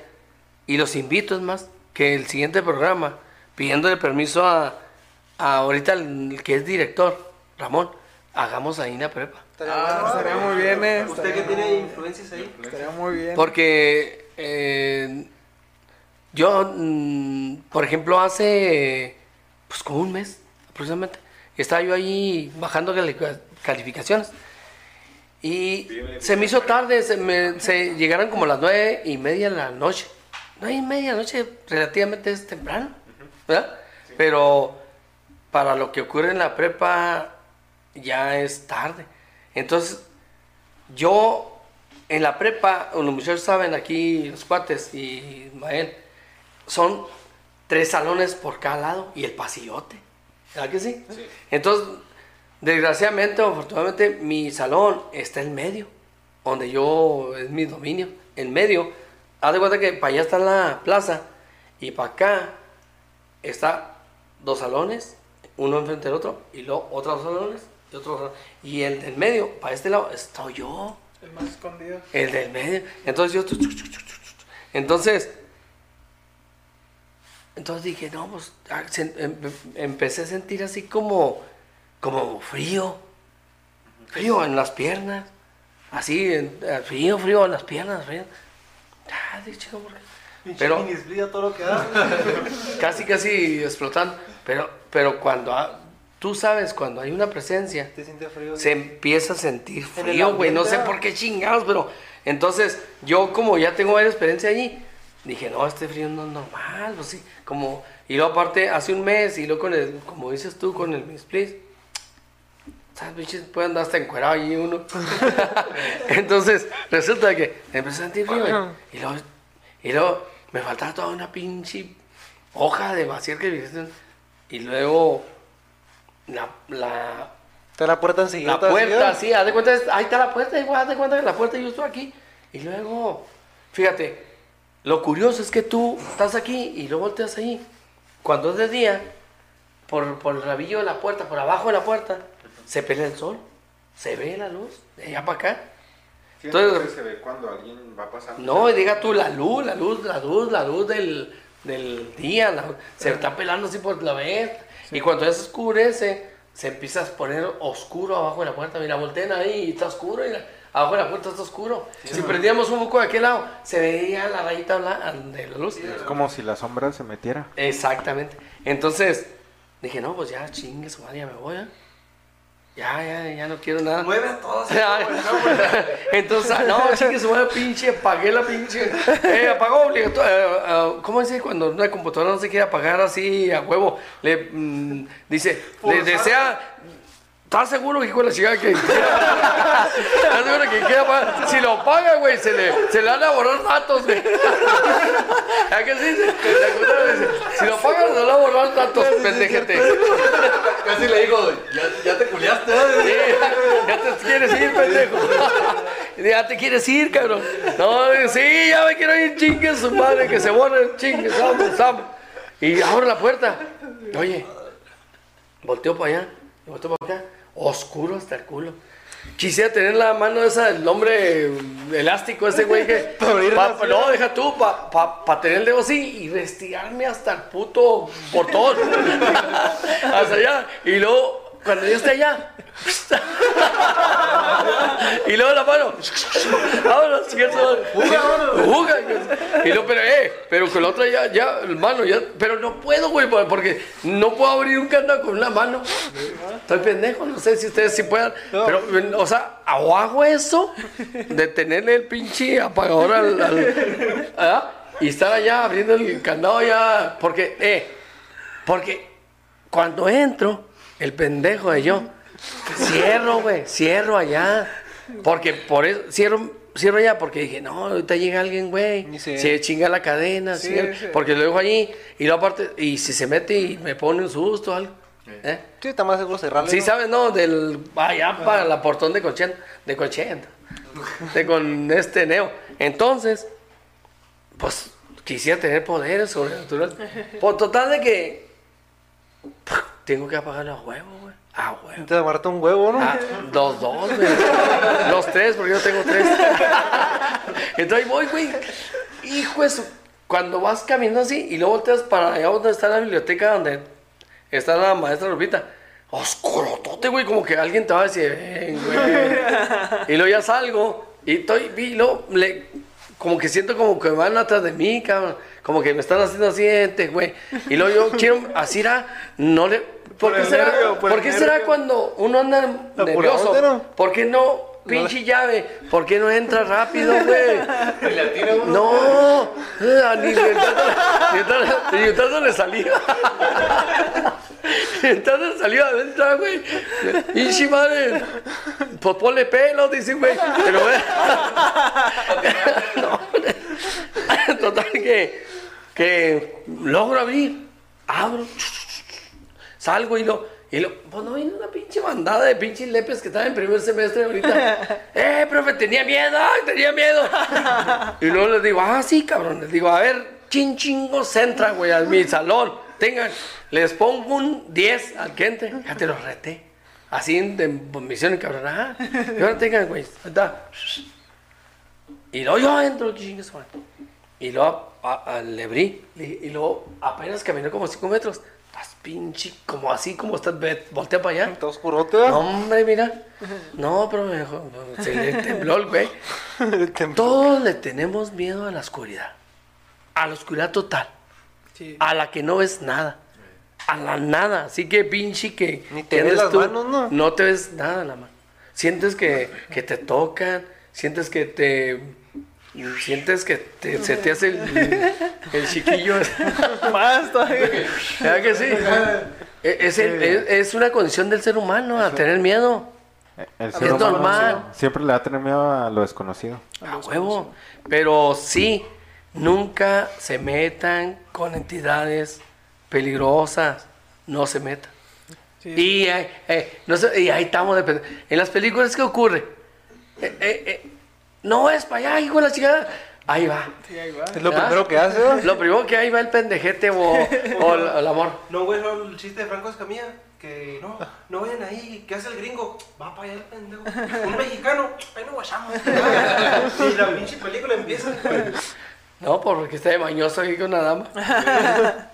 y los invito, es más, que el siguiente programa, pidiéndole permiso a, a ahorita el que es director, Ramón, hagamos ahí en la prepa. Estaría Ah, bueno, estaría ¿no? muy bien, eh. Usted que tiene influencias ahí. Estaría muy bien. Porque eh, yo, mm, por ejemplo, hace pues como un mes aproximadamente, estaba yo ahí bajando cali- calificaciones. Y se me hizo tarde, se, me, se llegaron como las nueve y media de la noche. Nueve y media de la noche relativamente es temprano, ¿verdad? Pero para lo que ocurre en la prepa ya es tarde. Entonces, yo en la prepa, los muchachos saben aquí, los cuates y Ismael, son tres salones por cada lado y el pasillote. ¿Verdad que sí? Entonces, desgraciadamente o afortunadamente, mi salón está en medio, donde yo, es mi dominio, en medio. Haz de cuenta que para allá está la plaza y para acá está dos salones, uno enfrente del otro, y luego otros salones y otro salón. Y el del medio, para este lado, estoy yo. El más escondido. El del medio. Entonces yo. Entonces. Entonces dije, no, pues. em- em- empecé a sentir así como. Como frío. Frío en las piernas. Así, eh, frío, frío en las piernas, frío. Ah. Pero- todo lo que da. Casi, casi explotando. Pero, pero cuando. ah, Tú sabes, cuando hay una presencia Te siente frío. se empieza a sentir frío, güey. No sé por qué chingados, pero entonces yo como ya tengo varias experiencia allí, dije, no, este frío no es normal, pues sí, como, y luego aparte hace un mes y luego con el, como dices tú, con el misplace, ¿sabes, bichos? Puede andar hasta encuerado allí uno. entonces resulta que empecé a sentir frío, y luego, y luego me faltaba toda una pinche hoja de vaciar que y luego la, la Está la puerta la enseguida. puerta, sí, haz de cuenta, ahí está la puerta, igual, haz de cuenta que la puerta yo estoy aquí. Y luego, fíjate, lo curioso es que tú estás aquí y luego volteas ahí. Cuando es de día, por, por el rabillo de la puerta, por abajo de la puerta, se pelea el sol, se ve la luz, de allá para acá. Entonces- se ve cuando alguien va pasando. No, y diga tú, la luz, la luz, la luz, la luz del, del día, la- se está pelando así por la vez. Y cuando ya se oscurece, se empieza a poner oscuro abajo de la puerta. Mira, volteen ahí y está oscuro. Mira, abajo de la puerta está oscuro. si prendíamos un poco de aquel lado, se veía la rayita de la luz. Es como si la sombra se metiera. Exactamente. Entonces, dije, no, pues ya chingue su madre, ya me voy. ¿eh? Ya, ya, ya no quiero nada. Mueve a todos. Entonces, no, chingue su madre, pinche, apagué la pinche. Eh, apagó obligatorio. eh, eh, ¿Cómo dice cuando una computadora no se quiere apagar así a huevo? Le mm, dice, le desea. ¿Estás seguro que con la chica que ¿Estás seguro que apagar? Si lo apaga, güey, se le, se le van a borrar datos, güey. ¿A qué dice, Si lo apagas, se le van a borrar datos, pendejete. Casi le digo, ya, ya te culiaste. Sí, ya te quieres ir, pendejo. Ya te quieres ir, cabrón. No, sí, ya me quiero ir, chingue su madre, que se borre, chingue, vamos, vamos. Y abro la puerta. Oye, volteo para allá, volteo para acá, oscuro hasta el culo. Quisiera tener la mano esa del hombre elástico, ese güey que. pa- pa- no, deja tú, para pa, pa tener el dedo así y retirarme hasta el puto portón. hasta allá. Y luego, cuando yo esté allá. y luego la mano. Vámonos, cierto. Juga, Y luego, pero, eh, pero con la otra ya, ya, mano, ya. Pero no puedo, güey, porque no puedo abrir un candado con una mano. Estoy pendejo, no sé si ustedes sí puedan. Pero, o sea, o hago eso de tenerle el pinche apagador al. al- ¿ah? Y estar allá abriendo el candado ya. Porque, eh, porque cuando entro, el pendejo de yo, cierro, güey, cierro allá. Porque por eso, cierro, cierro allá porque dije, no, ahorita llega alguien, güey. Ni se- Se chinga la cadena, Sí, cierro, sí. porque lo dejo allí. Y luego aparte, y si se mete y me pone un susto o algo. ¿eh? Sí, está más seguro cerrarlo. Sí, ¿no? sabes, ¿no? Del allá para la portón de Conchenta. De Conchenta. De con este Neo. Entonces, pues quisiera tener poderes sobrenaturales. Por total de que tengo que apagarlo a huevo, güey. A huevo. Entonces amarrate un huevo, ¿no? Ah, los dos, güey. Los tres, porque yo tengo tres. Entonces ahí voy, güey. Hijo de su- Cuando vas caminando así y luego volteas para allá donde está la biblioteca, donde está la maestra Lupita. Oscurotote, güey, como que alguien te va a decir, ven, güey. Y luego ya salgo y estoy, y luego le, como que siento como que van atrás de mí, cabrón. Como que me están haciendo así, este, güey. Y luego yo quiero, así era, no le... ¿Por, Por qué será, nervio, por ¿por qué será cuando uno anda nervioso? ¿dónde no? ¿Por qué no, pinche llave? ¿Por qué no entra rápido, güey? No, eh, ni inventándole- ni inventándole saliva. Inventándole saliva adentro, güey. Pinche madre. Pues ponle pelo, dice, güey. Pero. No. Total que, que logro abrir. Abro. Salgo y lo. Y lo, pues no viene una pinche bandada de pinches lepes que estaban en primer semestre ahorita. ¡Eh, profe! Tenía miedo, ¡ay, tenía miedo! Y luego les digo, ah, sí, cabrón. Les digo, a ver, chin chingos entra, güey, a mi salón. Tengan, les pongo un 10 al que entre. Ya te lo reté. Así de misión, cabrón. Ah, y ahora tengan, güey. está. Y luego yo entro, chingues. Y luego a- a- le abrí. Y luego apenas caminé como 5 metros. Estás pinche, como así, como estás, voltea para allá. Está oscurote. No, hombre, mira. No, pero me dejó- se le tembló el güey. Todos le tenemos miedo a la oscuridad. A la oscuridad total. Sí. A la que no ves nada. A la nada. Así que pinche que. Ni te ves las manos, ¿no? No te ves nada en la mano. Sientes que, que te tocan. Sientes que te. Sientes que te- se te hace el, el chiquillo. Más todavía. ¿Verdad que sí? E- Es, el- es- es una condición del ser humano a tener miedo. El Es ser humano normal. Siempre le va a tener miedo a lo desconocido. A huevo. Pero sí, nunca se metan con entidades peligrosas. No se metan. Sí. Y, eh, eh, no sé, y ahí estamos. de En las películas, ¿qué ocurre? Eh, eh, eh, no es para allá, hijo de la chingada. Ahí va. Sí, ahí va. Es lo ¿Ah? primero que hace. Lo primero que ahí va el pendejete o, o el, el amor. No, güey, no, el chiste de Franco Escamilla. Que no, no vayan ahí. ¿Qué hace el gringo? Va para allá el pendejo. Un mexicano. Ahí no guachamos. Y la pinche película empieza. No, porque está de mañoso aquí con una dama.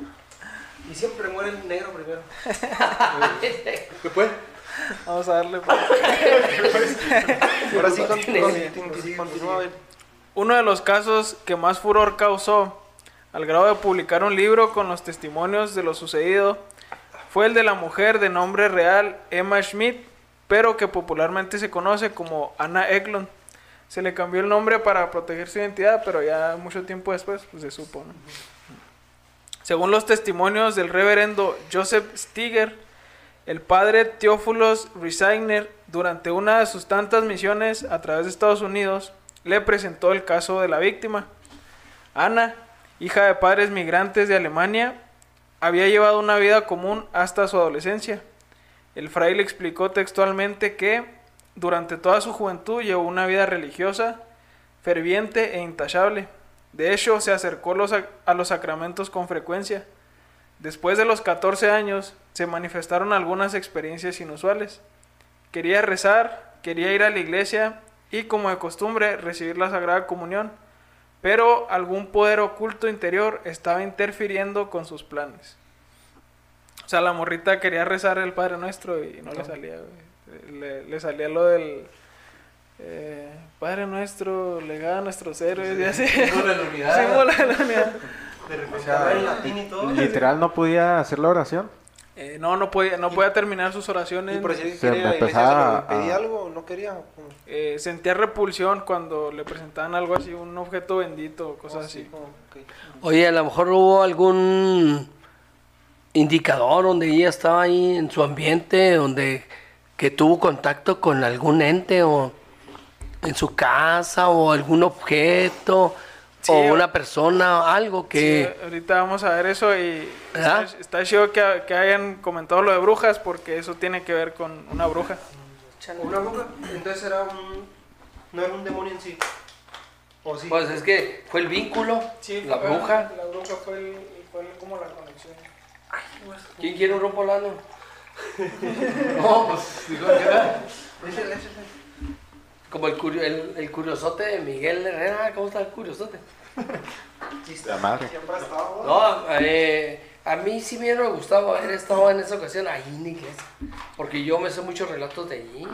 Y siempre muere el negro primero. ¿Qué fue? Vamos a darle. pues. Ahora sí, continúa. Uno de los casos que más furor causó, al grado de publicar un libro con los testimonios de lo sucedido, fue el de la mujer de nombre real Emma Schmidt, pero que popularmente se conoce como Anna Eklund. Se le cambió el nombre para proteger su identidad, pero ya mucho tiempo después pues, se supo. ¿no? Según los testimonios del reverendo Joseph Stiger, el padre Theophilus Resigner, durante una de sus tantas misiones a través de Estados Unidos, le presentó el caso de la víctima. Ana, hija de padres migrantes de Alemania, había llevado una vida común hasta su adolescencia. El fraile explicó textualmente que durante toda su juventud llevó una vida religiosa, ferviente e intachable. De hecho, se acercó los a los sacramentos con frecuencia. Después de los 14 años, se manifestaron algunas experiencias inusuales. Quería rezar, quería ir a la iglesia y como de costumbre recibir la Sagrada Comunión, pero algún poder oculto interior estaba interfiriendo con sus planes. O sea, la morrita quería rezar el Padre Nuestro y no le salía, güey. Le, le salía lo del eh, Padre Nuestro, legado a nuestros héroes y así. Símbolo de la unidad. Símbolo de la unidad. De repente sea, en latín y todo. Literal no podía hacer la oración. Eh, no, no podía, no podía terminar sus oraciones. Y por decir que Se quería iglesia, empezaba lo pedía a- algo, no quería. Eh, sentía repulsión cuando le presentaban algo así, un objeto bendito o cosas así. como, ok. Oye, a lo mejor hubo algún indicador donde ella estaba ahí en su ambiente, donde que tuvo contacto con algún ente o en su casa o algún objeto Sí, o una persona, algo que... Sí, ahorita vamos a ver eso y ¿Verdad? está, está chido que, que hayan comentado lo de brujas porque eso tiene que ver con una bruja. Una bruja, entonces era un. No era un demonio en sí. O sí. Pues es que fue el vínculo, la bruja. La bruja fue, como la conexión. ¿Quién quiere un rompolano? No, pues digo que era. Échale, échale. Como el, curio- el, el curiosote de Miguel Herrera, ¿cómo está el curiosote? La madre. Siempre ha estado. No, eh, a mí sí me hubiera gustado haber estado en esa ocasión ahí en iglesia, porque yo me sé muchos relatos de allí,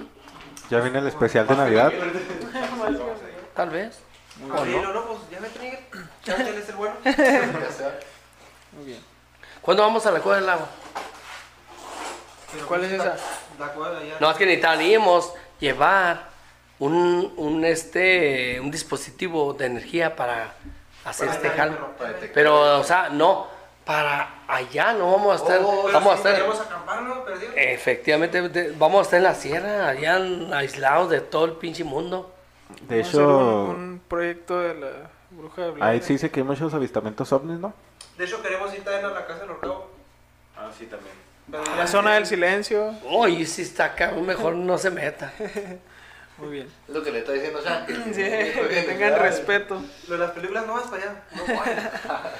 Ya viene el especial de Navidad. tal vez. No, no, no, pues ya me Miguel. Cháchale, es el bueno. Muy bien. ¿Cuándo vamos a la cueva del lago? Pero ¿Cuál pues es la- esa? La de allá. No, es que necesitaríamos llevar un, un, este, un dispositivo de energía para hacer Para este jalo. pero-. Pero, o sea, no, para allá no vamos a estar, Oh, vamos a sí, estar, acampar, ¿no? Perdido. efectivamente, de- vamos a estar en la sierra, allá aislados de todo el pinche mundo. De Vamos a hacer un, hecho, un proyecto de la bruja de Blair. ahí sí dice que hay muchos avistamientos ovnis, ¿no? De hecho, queremos ir también a la casa del Orcao. Ah, sí, también. Pero La zona del silencio. Uy, si está acá, mejor no se meta. Muy bien. Es lo que le está diciendo ya. Sí, que tengan respeto. Lo de las películas no vas para allá. No.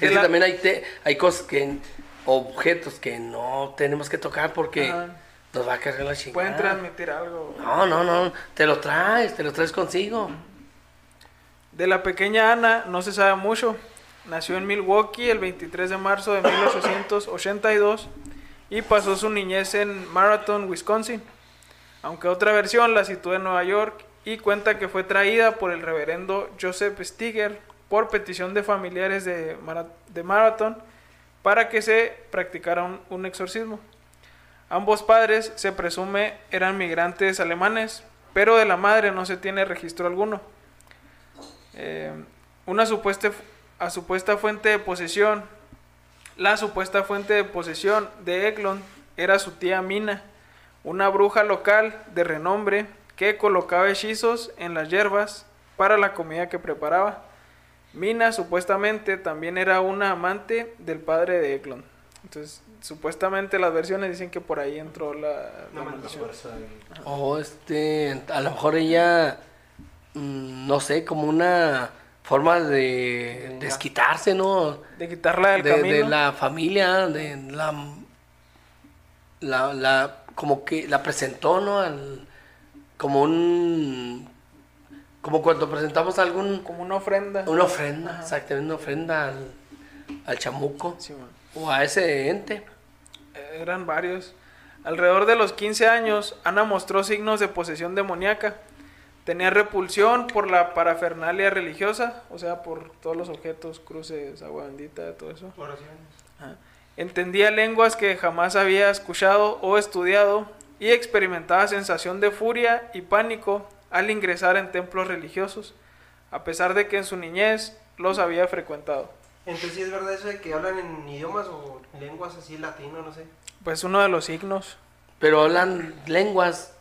Es que la- también hay, te- hay cosas que, objetos que no tenemos que tocar porque Ajá. nos va a cargar la chingada. Pueden transmitir algo. No, no, no, te lo traes, te lo traes consigo. De la pequeña Ana no se sabe mucho. Nació en Milwaukee el 23 de marzo de 1882 y pasó su niñez en Marathon, Wisconsin. Aunque otra versión la sitúa en Nueva York y cuenta que fue traída por el reverendo Joseph Stiger por petición de familiares de, de Marathon para que se practicara un, un exorcismo. Ambos padres, se presume, eran migrantes alemanes, pero de la madre no se tiene registro alguno. Eh, una supuesta, a supuesta fuente de posesión, la supuesta fuente de posesión de Eglon era su tía Mina, una bruja local de renombre que colocaba hechizos en las hierbas para la comida que preparaba. Mina supuestamente también era una amante del padre de Eglon. Entonces, supuestamente las versiones dicen que por ahí entró la, la No me maldición. O este, a lo mejor ella, mm, no sé, como una forma de desquitarse, ¿no? De quitarla del de, camino. de la familia, de la, la, la, como que la presentó, ¿no? Al- como un, como cuando presentamos algún, Como una ofrenda. una ofrenda, exactamente, una ofrenda al, al chamuco Sí, o a ese ente. Eh, Eran varios. Alrededor de los 15 años, Ana mostró signos de posesión demoníaca. Tenía repulsión por la parafernalia religiosa, o sea, por todos los objetos, cruces, agua bendita, todo eso. Ajá. Entendía lenguas que jamás había escuchado o estudiado y experimentaba sensación de furia y pánico al ingresar en templos religiosos, a pesar de que en su niñez los había frecuentado. Entonces, ¿sí es verdad eso de que hablan en idiomas o lenguas así latino, no sé? Pues uno de los signos. Pero hablan lenguas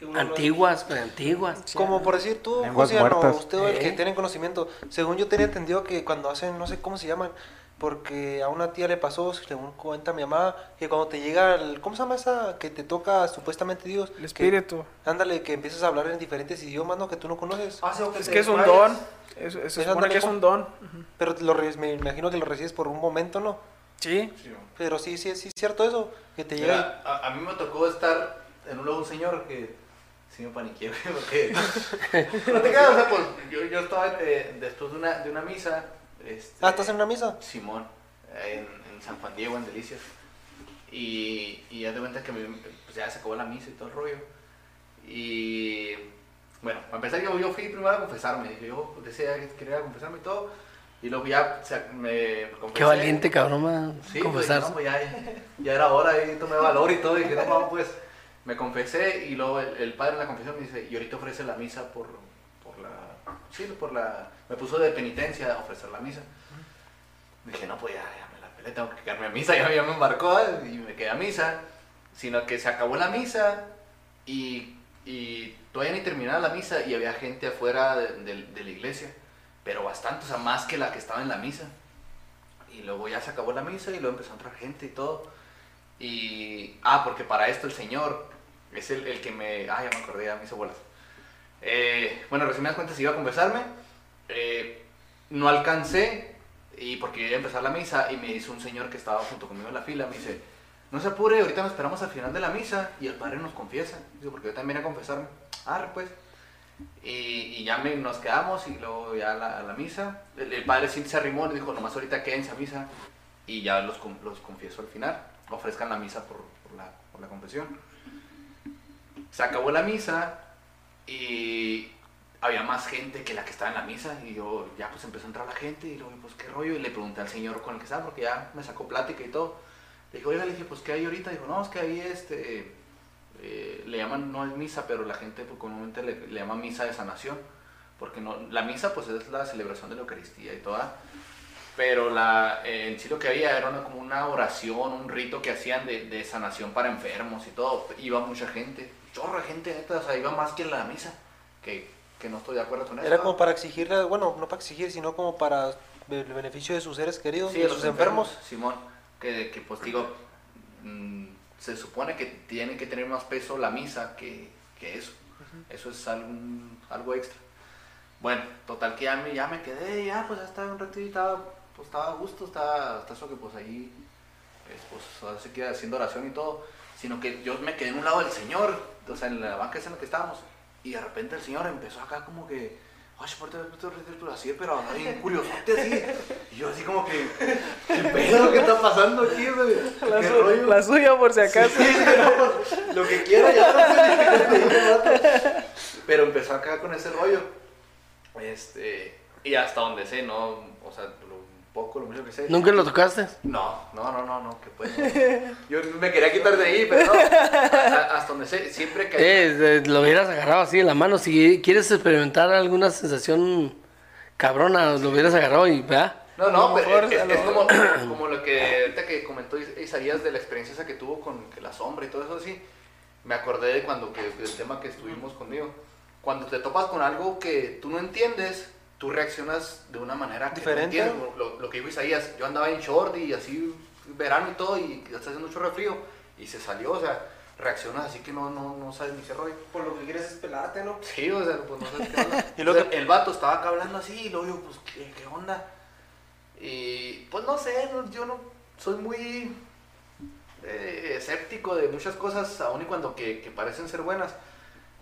Que uno no- antiguas, pues, antiguas. Como por decir tú, José, no, usted o el que Eh. tiene conocimiento. Según yo tenía entendido que cuando hacen, no sé cómo se llaman, porque a una tía le pasó, según cuenta mi mamá, que cuando te llega el, ¿cómo se llama esa? Que te toca supuestamente Dios. El que- espíritu. ándale, que empiezas a hablar en diferentes idiomas, ¿no? Que tú no conoces. Ah, sí, o Es que es un don. Es, es- se Pues supone ándale, que es un don. Pero lo me imagino que lo recibes por un momento, ¿no? Sí. Pero sí, sí, sí, es cierto eso, que te llega Mira, a, a mí me tocó estar en un lugar un señor que sí me paniqué, güey, porque... no te creas, o sea, pues yo, yo estaba eh, después de una, de una misa... Este, Ah, ¿estás en una misa? Simón, en, en San Juan Diego, en Delicias. Y, y ya de cuenta que me- pues ya se acabó la misa y todo el rollo. Y bueno, para empezar, yo, yo fui primero a confesarme. Dije, yo decía que quería a confesarme y todo. Y luego ya me confesé. Qué valiente, cabrón, man. Sí, pues, confesarse. no, pues ya, ya era hora y tomé valor y todo. Y dije, no, no, pues me confesé. Y luego el, padre en la confesión me dice, y ahorita ofrece la misa por, por la. Sí, por la. Me puso de penitencia a ofrecer la misa. Dije, no, pues ya, me la pelé, tengo que quedarme a misa. Ya, ya me embarcó y me quedé a misa. Sino que se acabó la misa y, y todavía ni terminaba la misa y había gente afuera de la iglesia. Pero bastante, o sea, más que la que estaba en la misa. Y luego ya se acabó la misa y luego empezó a entrar gente y todo. Y. Ah, porque para esto el Señor es el, el que me. Ah, ya me acordé, ya me hizo bolas. Eh, bueno, resumidas cuentas, iba a confesarme. eh, no alcancé. Y porque iba a empezar la misa. Y me dice un señor que estaba junto conmigo en la fila. Me dice: No se apure, ahorita nos esperamos al final de la misa. Y el padre nos confiesa. Dice: Porque yo también a confesarme. Ah, pues. Y, ya me, nos quedamos y luego ya a la, a la misa. El, padre sí se arrimó y dijo, nomás ahorita quédense a misa. Y ya los, los confieso al final. Ofrezcan la misa por la, por la confesión. Se acabó la misa y había más gente que la que estaba en la misa. Y yo ya pues empezó a entrar la gente y luego pues qué rollo. Y le pregunté al señor con el que estaba porque ya me sacó plática y todo. Le dije, oiga, le dije, pues qué hay ahorita. Dijo, no, es que ahí este eh, le llaman, no es misa, pero la gente pues, comúnmente le, le llama misa de sanación, porque no, la misa pues es la celebración de la Eucaristía y toda, pero la, eh, en sí lo que había era una- como una oración, un rito que hacían de, de sanación para enfermos y todo, iba mucha gente, chorro de gente, neta, o sea, iba más que en la misa, que, que no estoy de acuerdo con eso. Era como para exigirle, bueno, no para exigir, sino como para el beneficio de sus seres queridos, Sí, de los sus enfermos. Simón, que, que pues digo, mm, se supone que tiene que tener más peso la misa que, que eso. Eso es algo, algo extra. Bueno, total que ya me, ya me quedé, ya pues ya estaba un ratito y estaba, pues estaba a gusto, estaba hasta eso que pues ahí, es, pues así que haciendo oración y todo, sino que yo me quedé en un lado del Señor, o sea, en la banca esa en la que estábamos, y de repente el Señor empezó acá como que, ay, por pero así, pero bien curiosote así, y yo así como que, ¿qué pedo? ¿Qué está pasando aquí? La, ¿Qué su- rollo? la suya, por si acaso. Sí, pues, lo que quiera, ya sé. Pero empezó acá con ese rollo. Este, y hasta donde sé, ¿no? O sea, lo poco, lo mucho que sé. ¿Nunca lo tocaste? No, no, no, no, no, que pues. no. Yo me quería quitar de ahí, pero no. A- Hasta donde sé, siempre que. Eh, eh, lo hubieras agarrado así en la mano. Si quieres experimentar alguna sensación cabrona, lo hubieras agarrado y, ¿verdad? No, no, pero es, lo es como, como lo que ahorita que comentó Is- Isaías de la experiencia esa que tuvo con que la sombra y todo eso así. Me acordé de cuando que del tema que estuvimos conmigo. Cuando te topas con algo que tú no entiendes, tú reaccionas de una manera que Diferente. no entiendes. Lo, lo que dijo Isaías, yo andaba en short y así verano y todo y está haciendo mucho refrío y se salió, o sea, reaccionas así que no, no, no sabes ni qué rollo. Por lo que quieres es pelarte, ¿no? Sí, o sea, pues no sabes qué onda. Y luego O sea, el vato estaba acá hablando así y luego yo, pues, ¿qué, qué onda? Y pues no sé, no- yo no soy muy eh, escéptico de muchas cosas, aun y cuando que, que parecen ser buenas.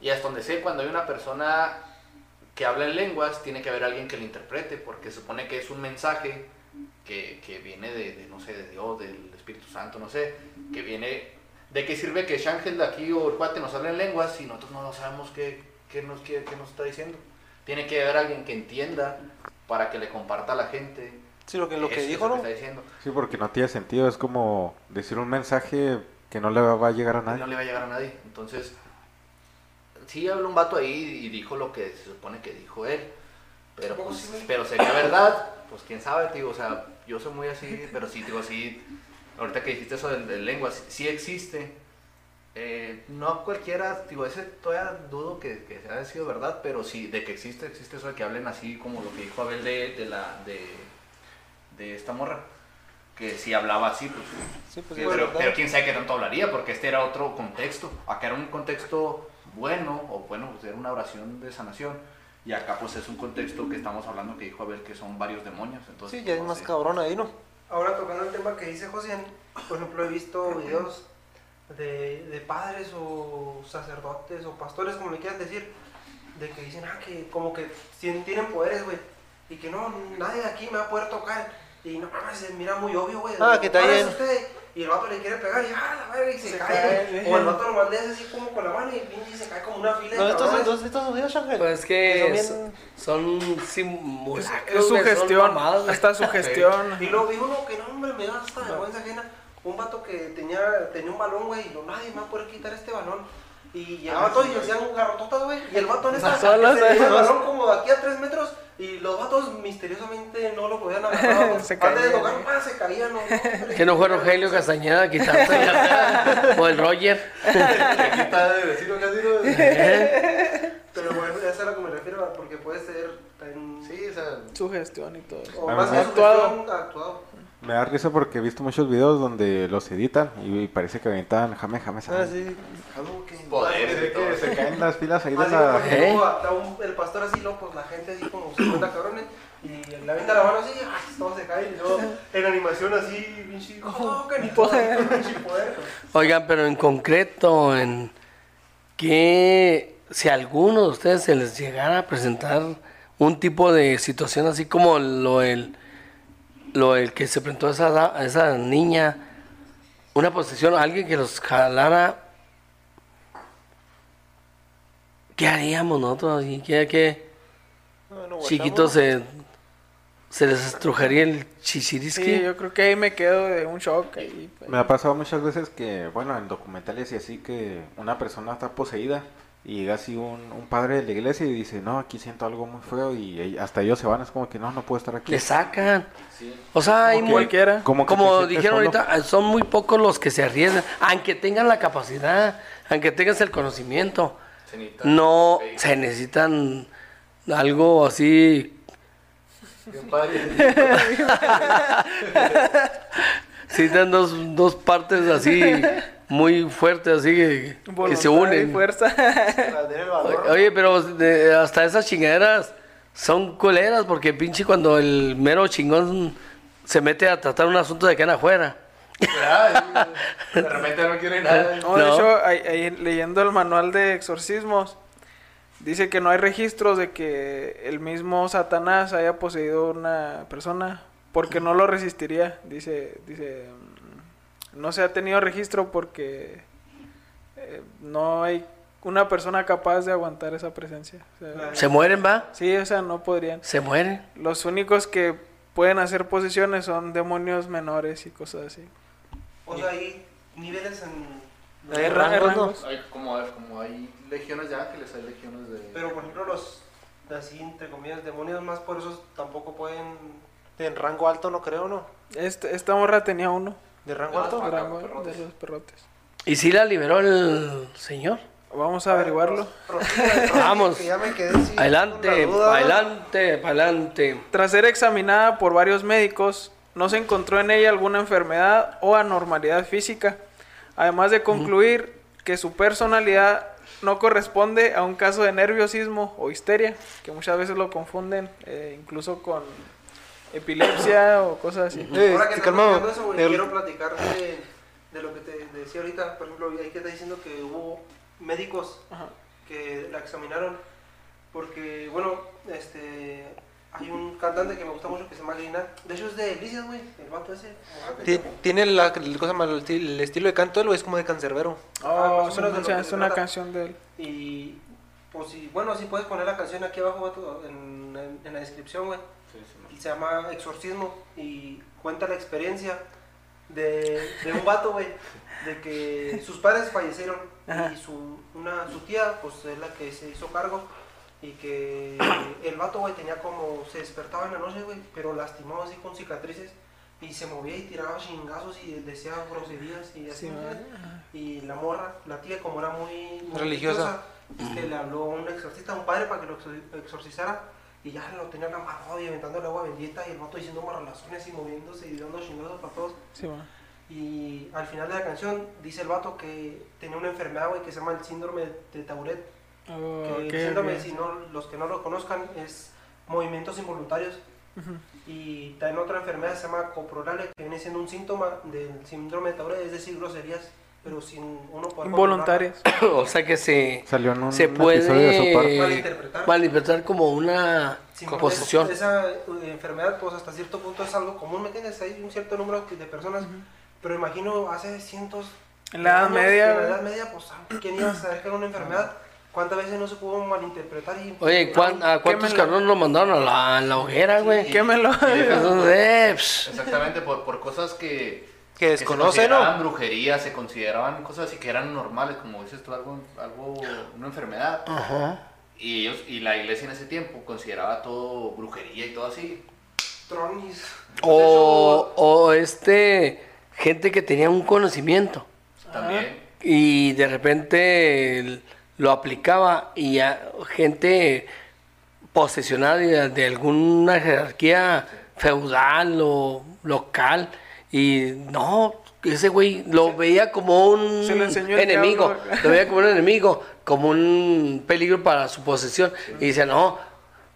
Y hasta donde sé, cuando hay una persona que habla en lenguas, tiene que haber alguien que lo interprete, porque supone que es un mensaje que, que viene de, de, no sé, de Dios, del Espíritu Santo, no sé, que viene... ¿De qué sirve que Shangel de aquí o el cuate nos hable en lenguas si nosotros no sabemos qué, qué nos, qué, qué nos está diciendo? Tiene que haber alguien que entienda para que le comparta a la gente Sí, lo que, lo que dijo, ¿no? está diciendo. Sí, porque no tiene sentido. Es como decir un mensaje que no le va a llegar a No nadie. le va a llegar a nadie. Entonces, sí habló un vato ahí y dijo lo que se supone que dijo él. Pero, pues, sí pero sería verdad, pues quién sabe, digo, o sea, yo soy muy así, pero sí, digo, sí, ahorita que dijiste eso de, de lengua, sí, sí existe. Eh, no cualquiera, digo, ese todavía dudo que, que haya sido verdad, pero sí, de que existe, existe eso de que hablen así como lo que dijo Abel de, de la, de, de esta morra, que si hablaba así, pues Sí, pues Sí, pero, pero quién sabe qué tanto hablaría, porque este era otro contexto. Acá era un contexto bueno, o bueno, pues era una oración de sanación. Y acá pues es un contexto que estamos hablando que dijo Abel que son varios demonios. Entonces, Sí, ya es no más sé. cabrón ahí, ¿no? Ahora tocando el tema que dice José, por ejemplo, he visto videos de, de padres o sacerdotes o pastores, como le quieran decir, de que dicen, ah, que como que tien- tienen poderes, güey, y que no, nadie de aquí me va a poder tocar. Y no mames, se mira muy obvio, güey. Ah, que está "Párese bien". usted", Y el vato le quiere pegar y ah, la verga, y se, Se cae. O el vato hace así como con la mano y pinche se cae como una fila ¿No de estos. ¿Dónde estos videos, Ángel? Pues es Que que son es- bien- son Es, simulacros. es su gestión, hasta su gestión. Y luego vi uno que no, hombre, me da hasta vergüenza ajena. Un vato que tenía, tenía un balón, güey, y no, nadie me va a poder quitar este balón. Y llegaba todo y le hacían garrototas, güey. Y el vato en esta se llevaba el eh. balón como de aquí a 3 metros. Y los vatos misteriosamente no lo podían agarrar. Se Antes de tocar, ¡pah! se caían. No. Que no fue Rogelio Castañeda quitarse o el Roger. Aquí está de vecino casi, ¿no? Pero bueno, ya es a lo que me refiero, porque puede ser tan... Sí, o sea, Su gestión y todo. O más que Actuado. actuado. actuado. Me da risa porque he visto muchos videos donde los editan y parece que aventan jame, jame, ah, sí. Que... Poder todo. Se caen las filas ahí de Así la... ¿Eh? luego está un- el pastor así, loco, pues la gente así como 50 cabrones. Y le avienta la mano así, ¡ay! todos se caen. Y luego en animación así, pinche, tocan y todo, Poder. Oigan, pero en concreto, en que si a alguno de ustedes se les llegara a presentar un tipo de situación así como lo el lo el que se presentó a esa, a esa niña, una posesión, alguien que los jalara, ¿qué haríamos nosotros? ¿Y ¿Qué, qué No, no, chiquitos se, se les estrujaría el chichirisqui? Sí, yo creo que ahí me quedo de un shock. Ahí, pues. Me ha pasado muchas veces que, bueno, en documentales y así, que una persona está poseída y llega así un, un padre de la iglesia y dice, no, aquí siento algo muy feo y hasta ellos se van, es como que no, no puedo estar aquí. Le sacan. O sea, hay Como muy. Como que como dijeron solo. ahorita, son muy pocos los que se arriesgan, aunque tengan la capacidad, aunque tengas el conocimiento, Se no se necesitan algo así, Bien padre. necesitan dos, dos partes así muy fuertes, así que, que se y unen. fuerza. Oye, pero de- hasta esas chingaderas son culeras porque pinche cuando el mero chingón se mete a tratar un asunto de que en afuera. Ah, De repente no quiere nada. No, de No. hecho, ahí- ahí leyendo el manual de exorcismos, dice que no hay registros de que el mismo Satanás haya poseído una persona porque no lo resistiría. Dice, dice, mm, no se ha tenido registro porque eh, no hay una persona capaz de aguantar esa presencia. O sea, Se mueren, va, sí, o sea, no podrían. se mueren. Los únicos que pueden hacer posesiones son demonios menores y cosas así. O sea, hay niveles en... Hay Hay ra- rangos. Hay como, a ver, como hay legiones ya, que les hay legiones de... Pero por ejemplo los, así entre comillas, demonios más poderosos tampoco pueden... En rango alto no creo, ¿no? Este, esta morra tenía uno. ¿De rango alto? ah, rango perrotes. de los perrotes. ¿Y si la liberó el señor? Vamos a averiguarlo. Prosigue, Vamos. que ya me quedé Adelante, adelante, adelante. Tras ser examinada por varios médicos, no se encontró en ella alguna enfermedad o anormalidad física, además de concluir que su personalidad no corresponde a un caso de nerviosismo o histeria, que muchas veces lo confunden, eh, incluso con epilepsia o cosas así. Eh, Ahora que sí, estás calmado. eso, güey, El- quiero platicar de, de lo que te decía ahorita. Por ejemplo, ahí que está diciendo que hubo médicos Ajá. que la examinaron. Porque, bueno, este, hay un cantante que me gusta mucho que se llama Grina. De hecho, es de Delicias, güey. El vato ese. Ti- Tiene la, cosa mal- el estilo de canto, él es como de cancerbero. Oh, es una canción de él. Y, pues, si, bueno, si puedes poner la canción aquí abajo, vato, en, en, en la descripción, güey. Sí, sí, no. y se llama Exorcismo y cuenta la experiencia de, de un vato, güey, de que sus padres fallecieron Ajá. y su, una, su tía, pues es la que se hizo cargo y que el vato, güey, tenía como, se despertaba en la noche, güey, pero lastimado así con cicatrices y se movía y tiraba chingazos y decía groserías y así, Sí. Y la morra, la tía, como era muy, muy Religiosa. este, le habló a un exorcista, a un padre, para que lo exor- exorcizara. Y ya lo tenían amarrado y aventando el agua bendita y el vato diciendo marralazones y moviéndose y dando chingazos para todos. Sí, va. Y al final de la canción dice el vato que tenía una enfermedad, güey, que se llama el síndrome de Tauret. Oh, Que ok, el síndrome, ok. si no, los que no lo conozcan, es movimientos involuntarios. Ujú. Y también otra enfermedad se llama coprolale, que viene siendo un síntoma del síndrome de Tourette, es decir, groserías pero sin uno poder Involuntarias. o sea que se, Salió en un se de puede Malinterpretar. malinterpretar como una posesión. Esa eh, enfermedad, pues hasta cierto punto es algo común, ¿me entiendes? Hay un cierto número de personas, pero imagino hace cientos En la Edad años, Media, En la. Edad Media, pues, ¿quién iba a saber que era una enfermedad? ¿Cuántas veces no se pudo malinterpretar? Y, Oye, ¿cuán- ¿a cuántos Quémelo. cabrones lo mandaron a la, a la hoguera, güey? Quémelo. Entonces, pss, Exactamente, por, por cosas que... Que se desconoce, ¿no? consideraban brujería, se consideraban cosas así que eran normales, como dices tú, algo, algo una enfermedad. Ajá. Y ellos, y la iglesia en ese tiempo consideraba todo brujería y todo así. Tronis. O, o este, gente que tenía un conocimiento También. y de repente el- lo aplicaba y ya gente posesionada de, de alguna jerarquía feudal o local y no, ese güey lo veía como un enemigo, lo veía como un enemigo, como un peligro para su posesión y decía, no,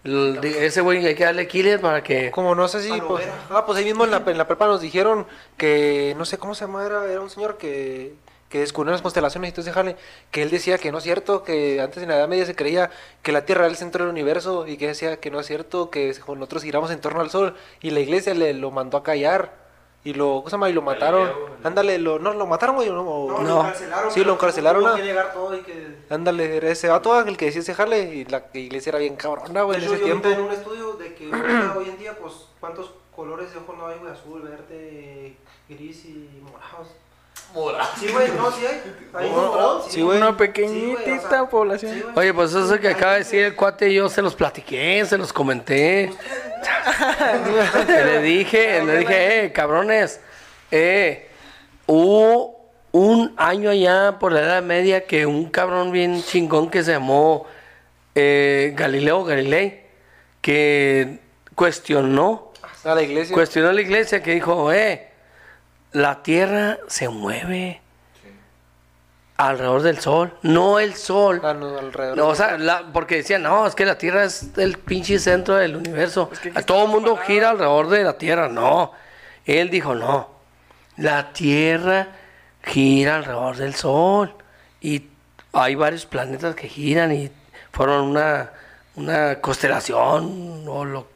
ese güey hay que darle killer para que... Como no sé si. Pues, ah, pues ahí mismo en la, en la prepa nos dijeron que. No sé cómo se llama, era, era un señor que. Que descubrió las constelaciones y todo ese jale. Que él decía que no es cierto, que antes en la Edad Media se creía que la Tierra era el centro del universo. Y que decía que no es cierto, que nosotros giramos en torno al Sol. Y la iglesia le lo mandó a callar. Y lo, ¿cómo se llama? Y lo mataron. Ándale, lo, no, lo mataron, güey. No, o- No, No. lo encarcelaron. Sí, lo encarcelaron, Tuvo ¿no? que llegar todo y que... Ándale, era ese vato el que decía ese jale. Y la iglesia era bien cabrona, güey, en ese yo tiempo. en un estudio de que hoy en día, pues, ¿cuántos colores de ojos no hay, güey? Azul, verde, gris y morados. Sí, güey, no, sí hay. Hay unos morados, Sí, güey. Una Sí, güey, o pequeñita sea, población. sí. Oye, pues eso que acaba de decir el cuate, yo se los platiqué, se los comenté. le dije, le dije, eh, cabrones, eh, hubo un año allá por la Edad Media que un cabrón bien chingón que se llamó eh, Galileo Galilei, que cuestionó, A la iglesia. cuestionó la iglesia, que dijo, eh, la tierra se mueve alrededor del sol, no el sol. Ah, no, alrededor. No, o sea, la- porque decían, no, es que la Tierra es el pinche centro del universo. Todo el mundo gira alrededor de la Tierra. No. Él dijo, no. La Tierra gira alrededor del Sol. Y hay varios planetas que giran y fueron una, una constelación. O lo,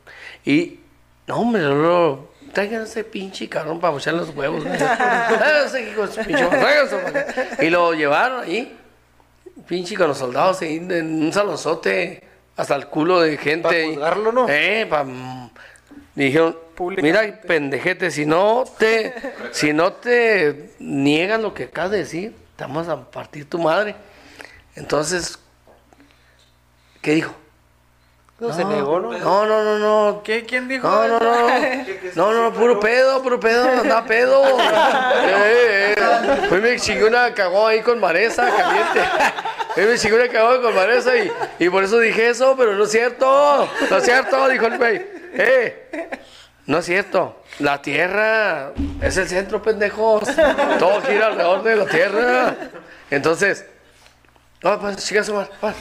y, no, hombre, lo, traigan ese pinche cabrón para mochar los huevos. Tráiganse, su pinche para. Y lo llevaron ahí pinche con los soldados ahí en un salonzote hasta el culo de gente. Pa' ahí. juzgarlo, ¿no? Eh, pa- dijeron, mira, pendejete, si no te, si no te niegan lo que acabas de decir, te vamos a partir tu madre. Entonces, ¿qué dijo? No, se negó, ¿no? No, no, no, no. ¿Qué? ¿Quién dijo No, no, no. No, no, no, puro pedo, puro pedo, anda pedo. Eh, eh. Fue me chingué una cagó ahí con Maresa, caliente. Fue me chingué una cagó con Maresa y, y por eso dije eso, pero no es cierto. No es cierto, dijo el güey. Eh, no es cierto. La tierra es el centro, pendejos. Todo gira alrededor de la tierra. Entonces, no, pues chica su madre, va.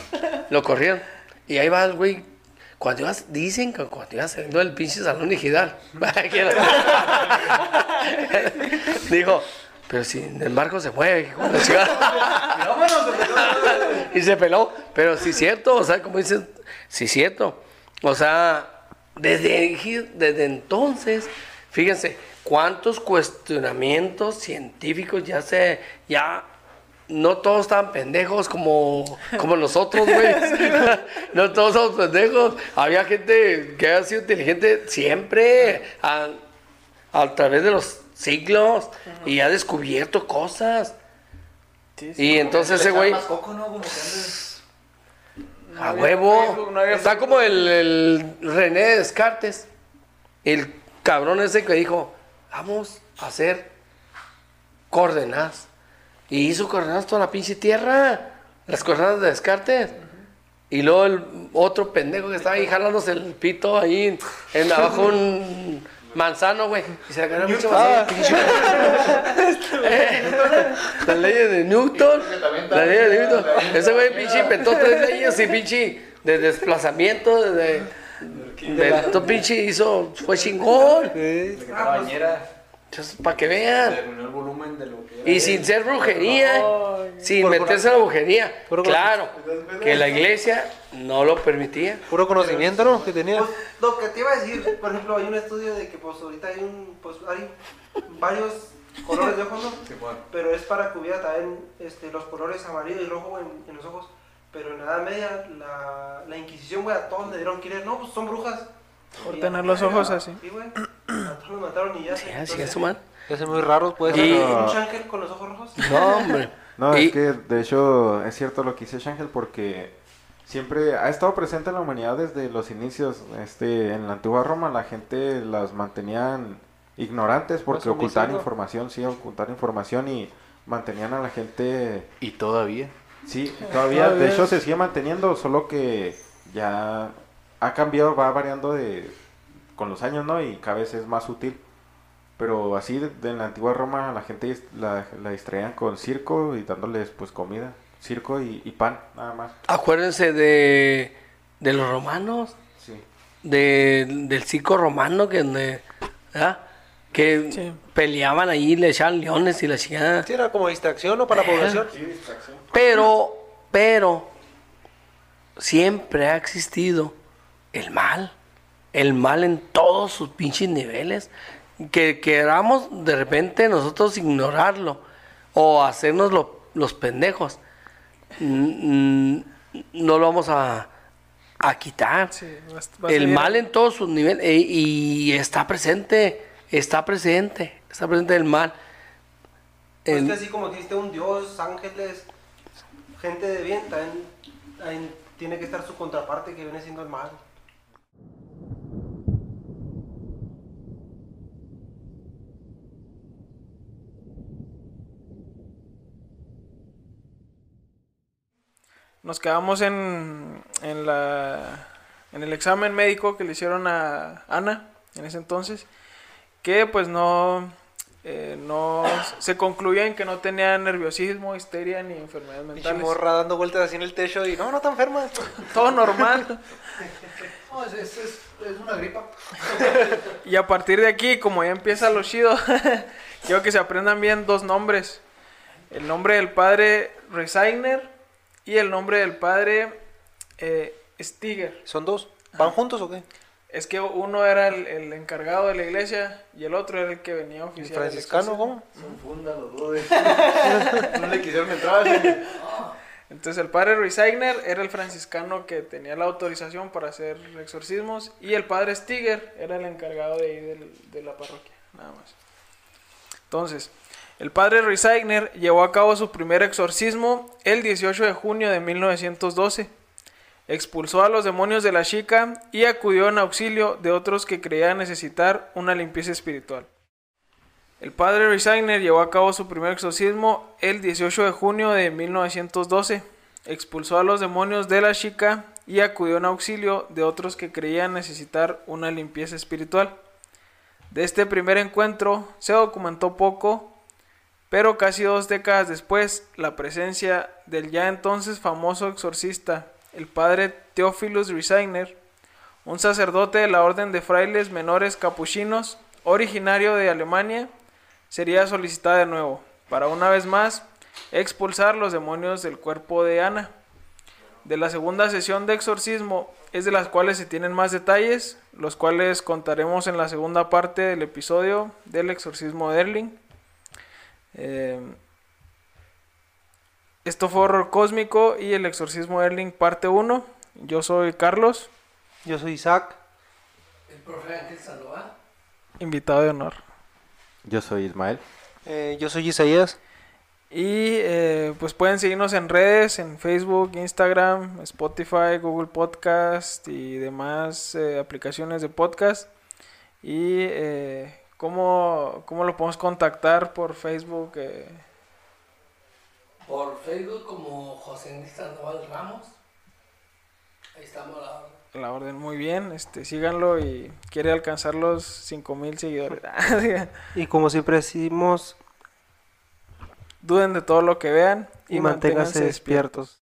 Lo corrieron. Y ahí va el güey. Cuando ibas, dicen que cuando ibas saliendo del pinche salón digital. Dijo, pero si el barco se mueve, hijo de la chingada". y se peló. Pero sí es cierto, o sea, como dices, sí es cierto. O sea, desde, desde entonces, fíjense, cuántos cuestionamientos científicos ya se, ya no todos estaban pendejos como, como nosotros, güey. no todos somos pendejos. Había gente que ha sido inteligente siempre, a, a través de los siglos, y ha descubierto cosas. Sí, sí. Y entonces ese güey, a huevo, Facebook, no había está Facebook. como el, el René Descartes, el cabrón ese que dijo, vamos a hacer coordenadas. Y hizo coordenadas toda la pinche tierra, las coordenadas de Descartes. Y luego el otro pendejo que estaba ahí jalándose el pito ahí en, abajo un manzano, güey. Y se le cayó mucho manzano. pinche- Eh, Las leyes de Newton. Las leyes de Newton. Ese güey pinche inventó tres leyes y pinche de desplazamiento, de, de, todo pinche hizo, fue chingón. Ah, pues, Para que vean. El volumen de lo que era. Y sin ser brujería, sin Por- meterse a la brujería. Puro Claro, que la iglesia no lo permitía. Puro conocimiento, ¿no? Que tenía. Pues, lo que te iba a decir, por ejemplo, hay un estudio de que pues ahorita hay un, pues hay varios colores de ojos, ¿no? Simón. Pero es para que hubiera también este, los colores amarillo y rojo en, en los ojos. Pero en la Edad Media, la, la Inquisición, güey, a todos le dieron que no, pues son brujas. Por Y tener los ojos así. Sí, güey. Mataron y ya. Sí, se- así es, man. Que son muy raros, pues. Y- ¿hay No. un ángel con los ojos rojos? No, hombre. No, Y- es que de hecho es cierto lo que dice Shangel porque siempre ha estado presente en la humanidad desde los inicios. Este, en la antigua Roma la gente las mantenían ignorantes porque ocultaban información, sí, ocultar información y mantenían a la gente, Y todavía. sí, todavía, de hecho se sigue manteniendo, solo que ya ha cambiado, va variando de con los años, ¿no? Y cada vez es más útil. Pero así de, de en la antigua Roma la gente la, la distraían con circo y dándoles pues comida, circo y, y pan, nada más. Acuérdense de, de los romanos, Sí. de, del circo romano que, donde, ¿verdad? que Sí. peleaban ahí, le echaban leones y la chingada. Sí, era como distracción, ¿no? Para la población. Pero, pero, siempre ha existido el mal. El mal en todos sus pinches niveles. Que queramos de repente nosotros ignorarlo o hacernos lo- los pendejos. mm, No lo vamos a, a quitar. Sí, a- el mal en todos sus niveles. e- y está presente. Está presente. Está presente el mal. Pues que así como existe un dios, ángeles, gente de bien, también, tiene que estar su contraparte que viene siendo el mal. Nos quedamos en, en, la, en el examen médico que le hicieron a Ana en ese entonces, que pues no, eh, no se concluía en que no tenía nerviosismo, histeria ni enfermedades mentales. morra dando vueltas así en el techo y no, no está enferma. Todo normal. No, es, es, es una gripa. Y a partir de aquí, como ya empieza lo chido, quiero que se aprendan bien dos nombres. El nombre del padre Resigner y el nombre del padre eh, Stiger. ¿Son dos? ¿Van juntos o qué? Es que uno era el, el encargado de la iglesia y el otro era el que venía ¿El oficial. del franciscano cómo? Son funda los dos. no le quisieron entrar. Entonces el padre Resigner era el franciscano que tenía la autorización para hacer exorcismos y el padre Stiger era el encargado de ahí del- de la parroquia, nada más. Entonces, el padre Resigner llevó a cabo su primer exorcismo el 18 de junio de 1912. Expulsó a los demonios de la chica y acudió en auxilio de otros que creían necesitar una limpieza espiritual. El padre Resigner llevó a cabo su primer exorcismo el 18 de junio de 1912. Expulsó a los demonios de la chica y acudió en auxilio de otros que creían necesitar una limpieza espiritual. De este primer encuentro se documentó poco, pero casi dos décadas después, la presencia del ya entonces famoso exorcista, el padre Theophilus Resigner, un sacerdote de la orden de frailes menores capuchinos, originario de Alemania, sería solicitada de nuevo, para una vez más expulsar los demonios del cuerpo de Ana. De la segunda sesión de exorcismo es de las cuales se tienen más detalles, los cuales contaremos en la segunda parte del episodio del exorcismo de Erling. Eh, esto fue Horror Cósmico y el exorcismo de Erling parte 1. Yo soy Carlos, Yo soy Isaac. El profe Ángel Sandoval. invitado de honor. Yo soy Ismael. Eh, yo soy Isaías. Y eh, pues pueden seguirnos en redes, en Facebook, Instagram, Spotify, Google Podcast y demás eh, aplicaciones de podcast. Y eh, ¿cómo, cómo lo podemos contactar por Facebook. Eh, Por Facebook como José Ángel Sandoval Ramos. Ahí estamos a la orden. a la orden, muy bien. Este, síganlo y quiere alcanzar los 5000 seguidores. Y como siempre decimos, Duden de todo lo que vean y manténganse despiertos.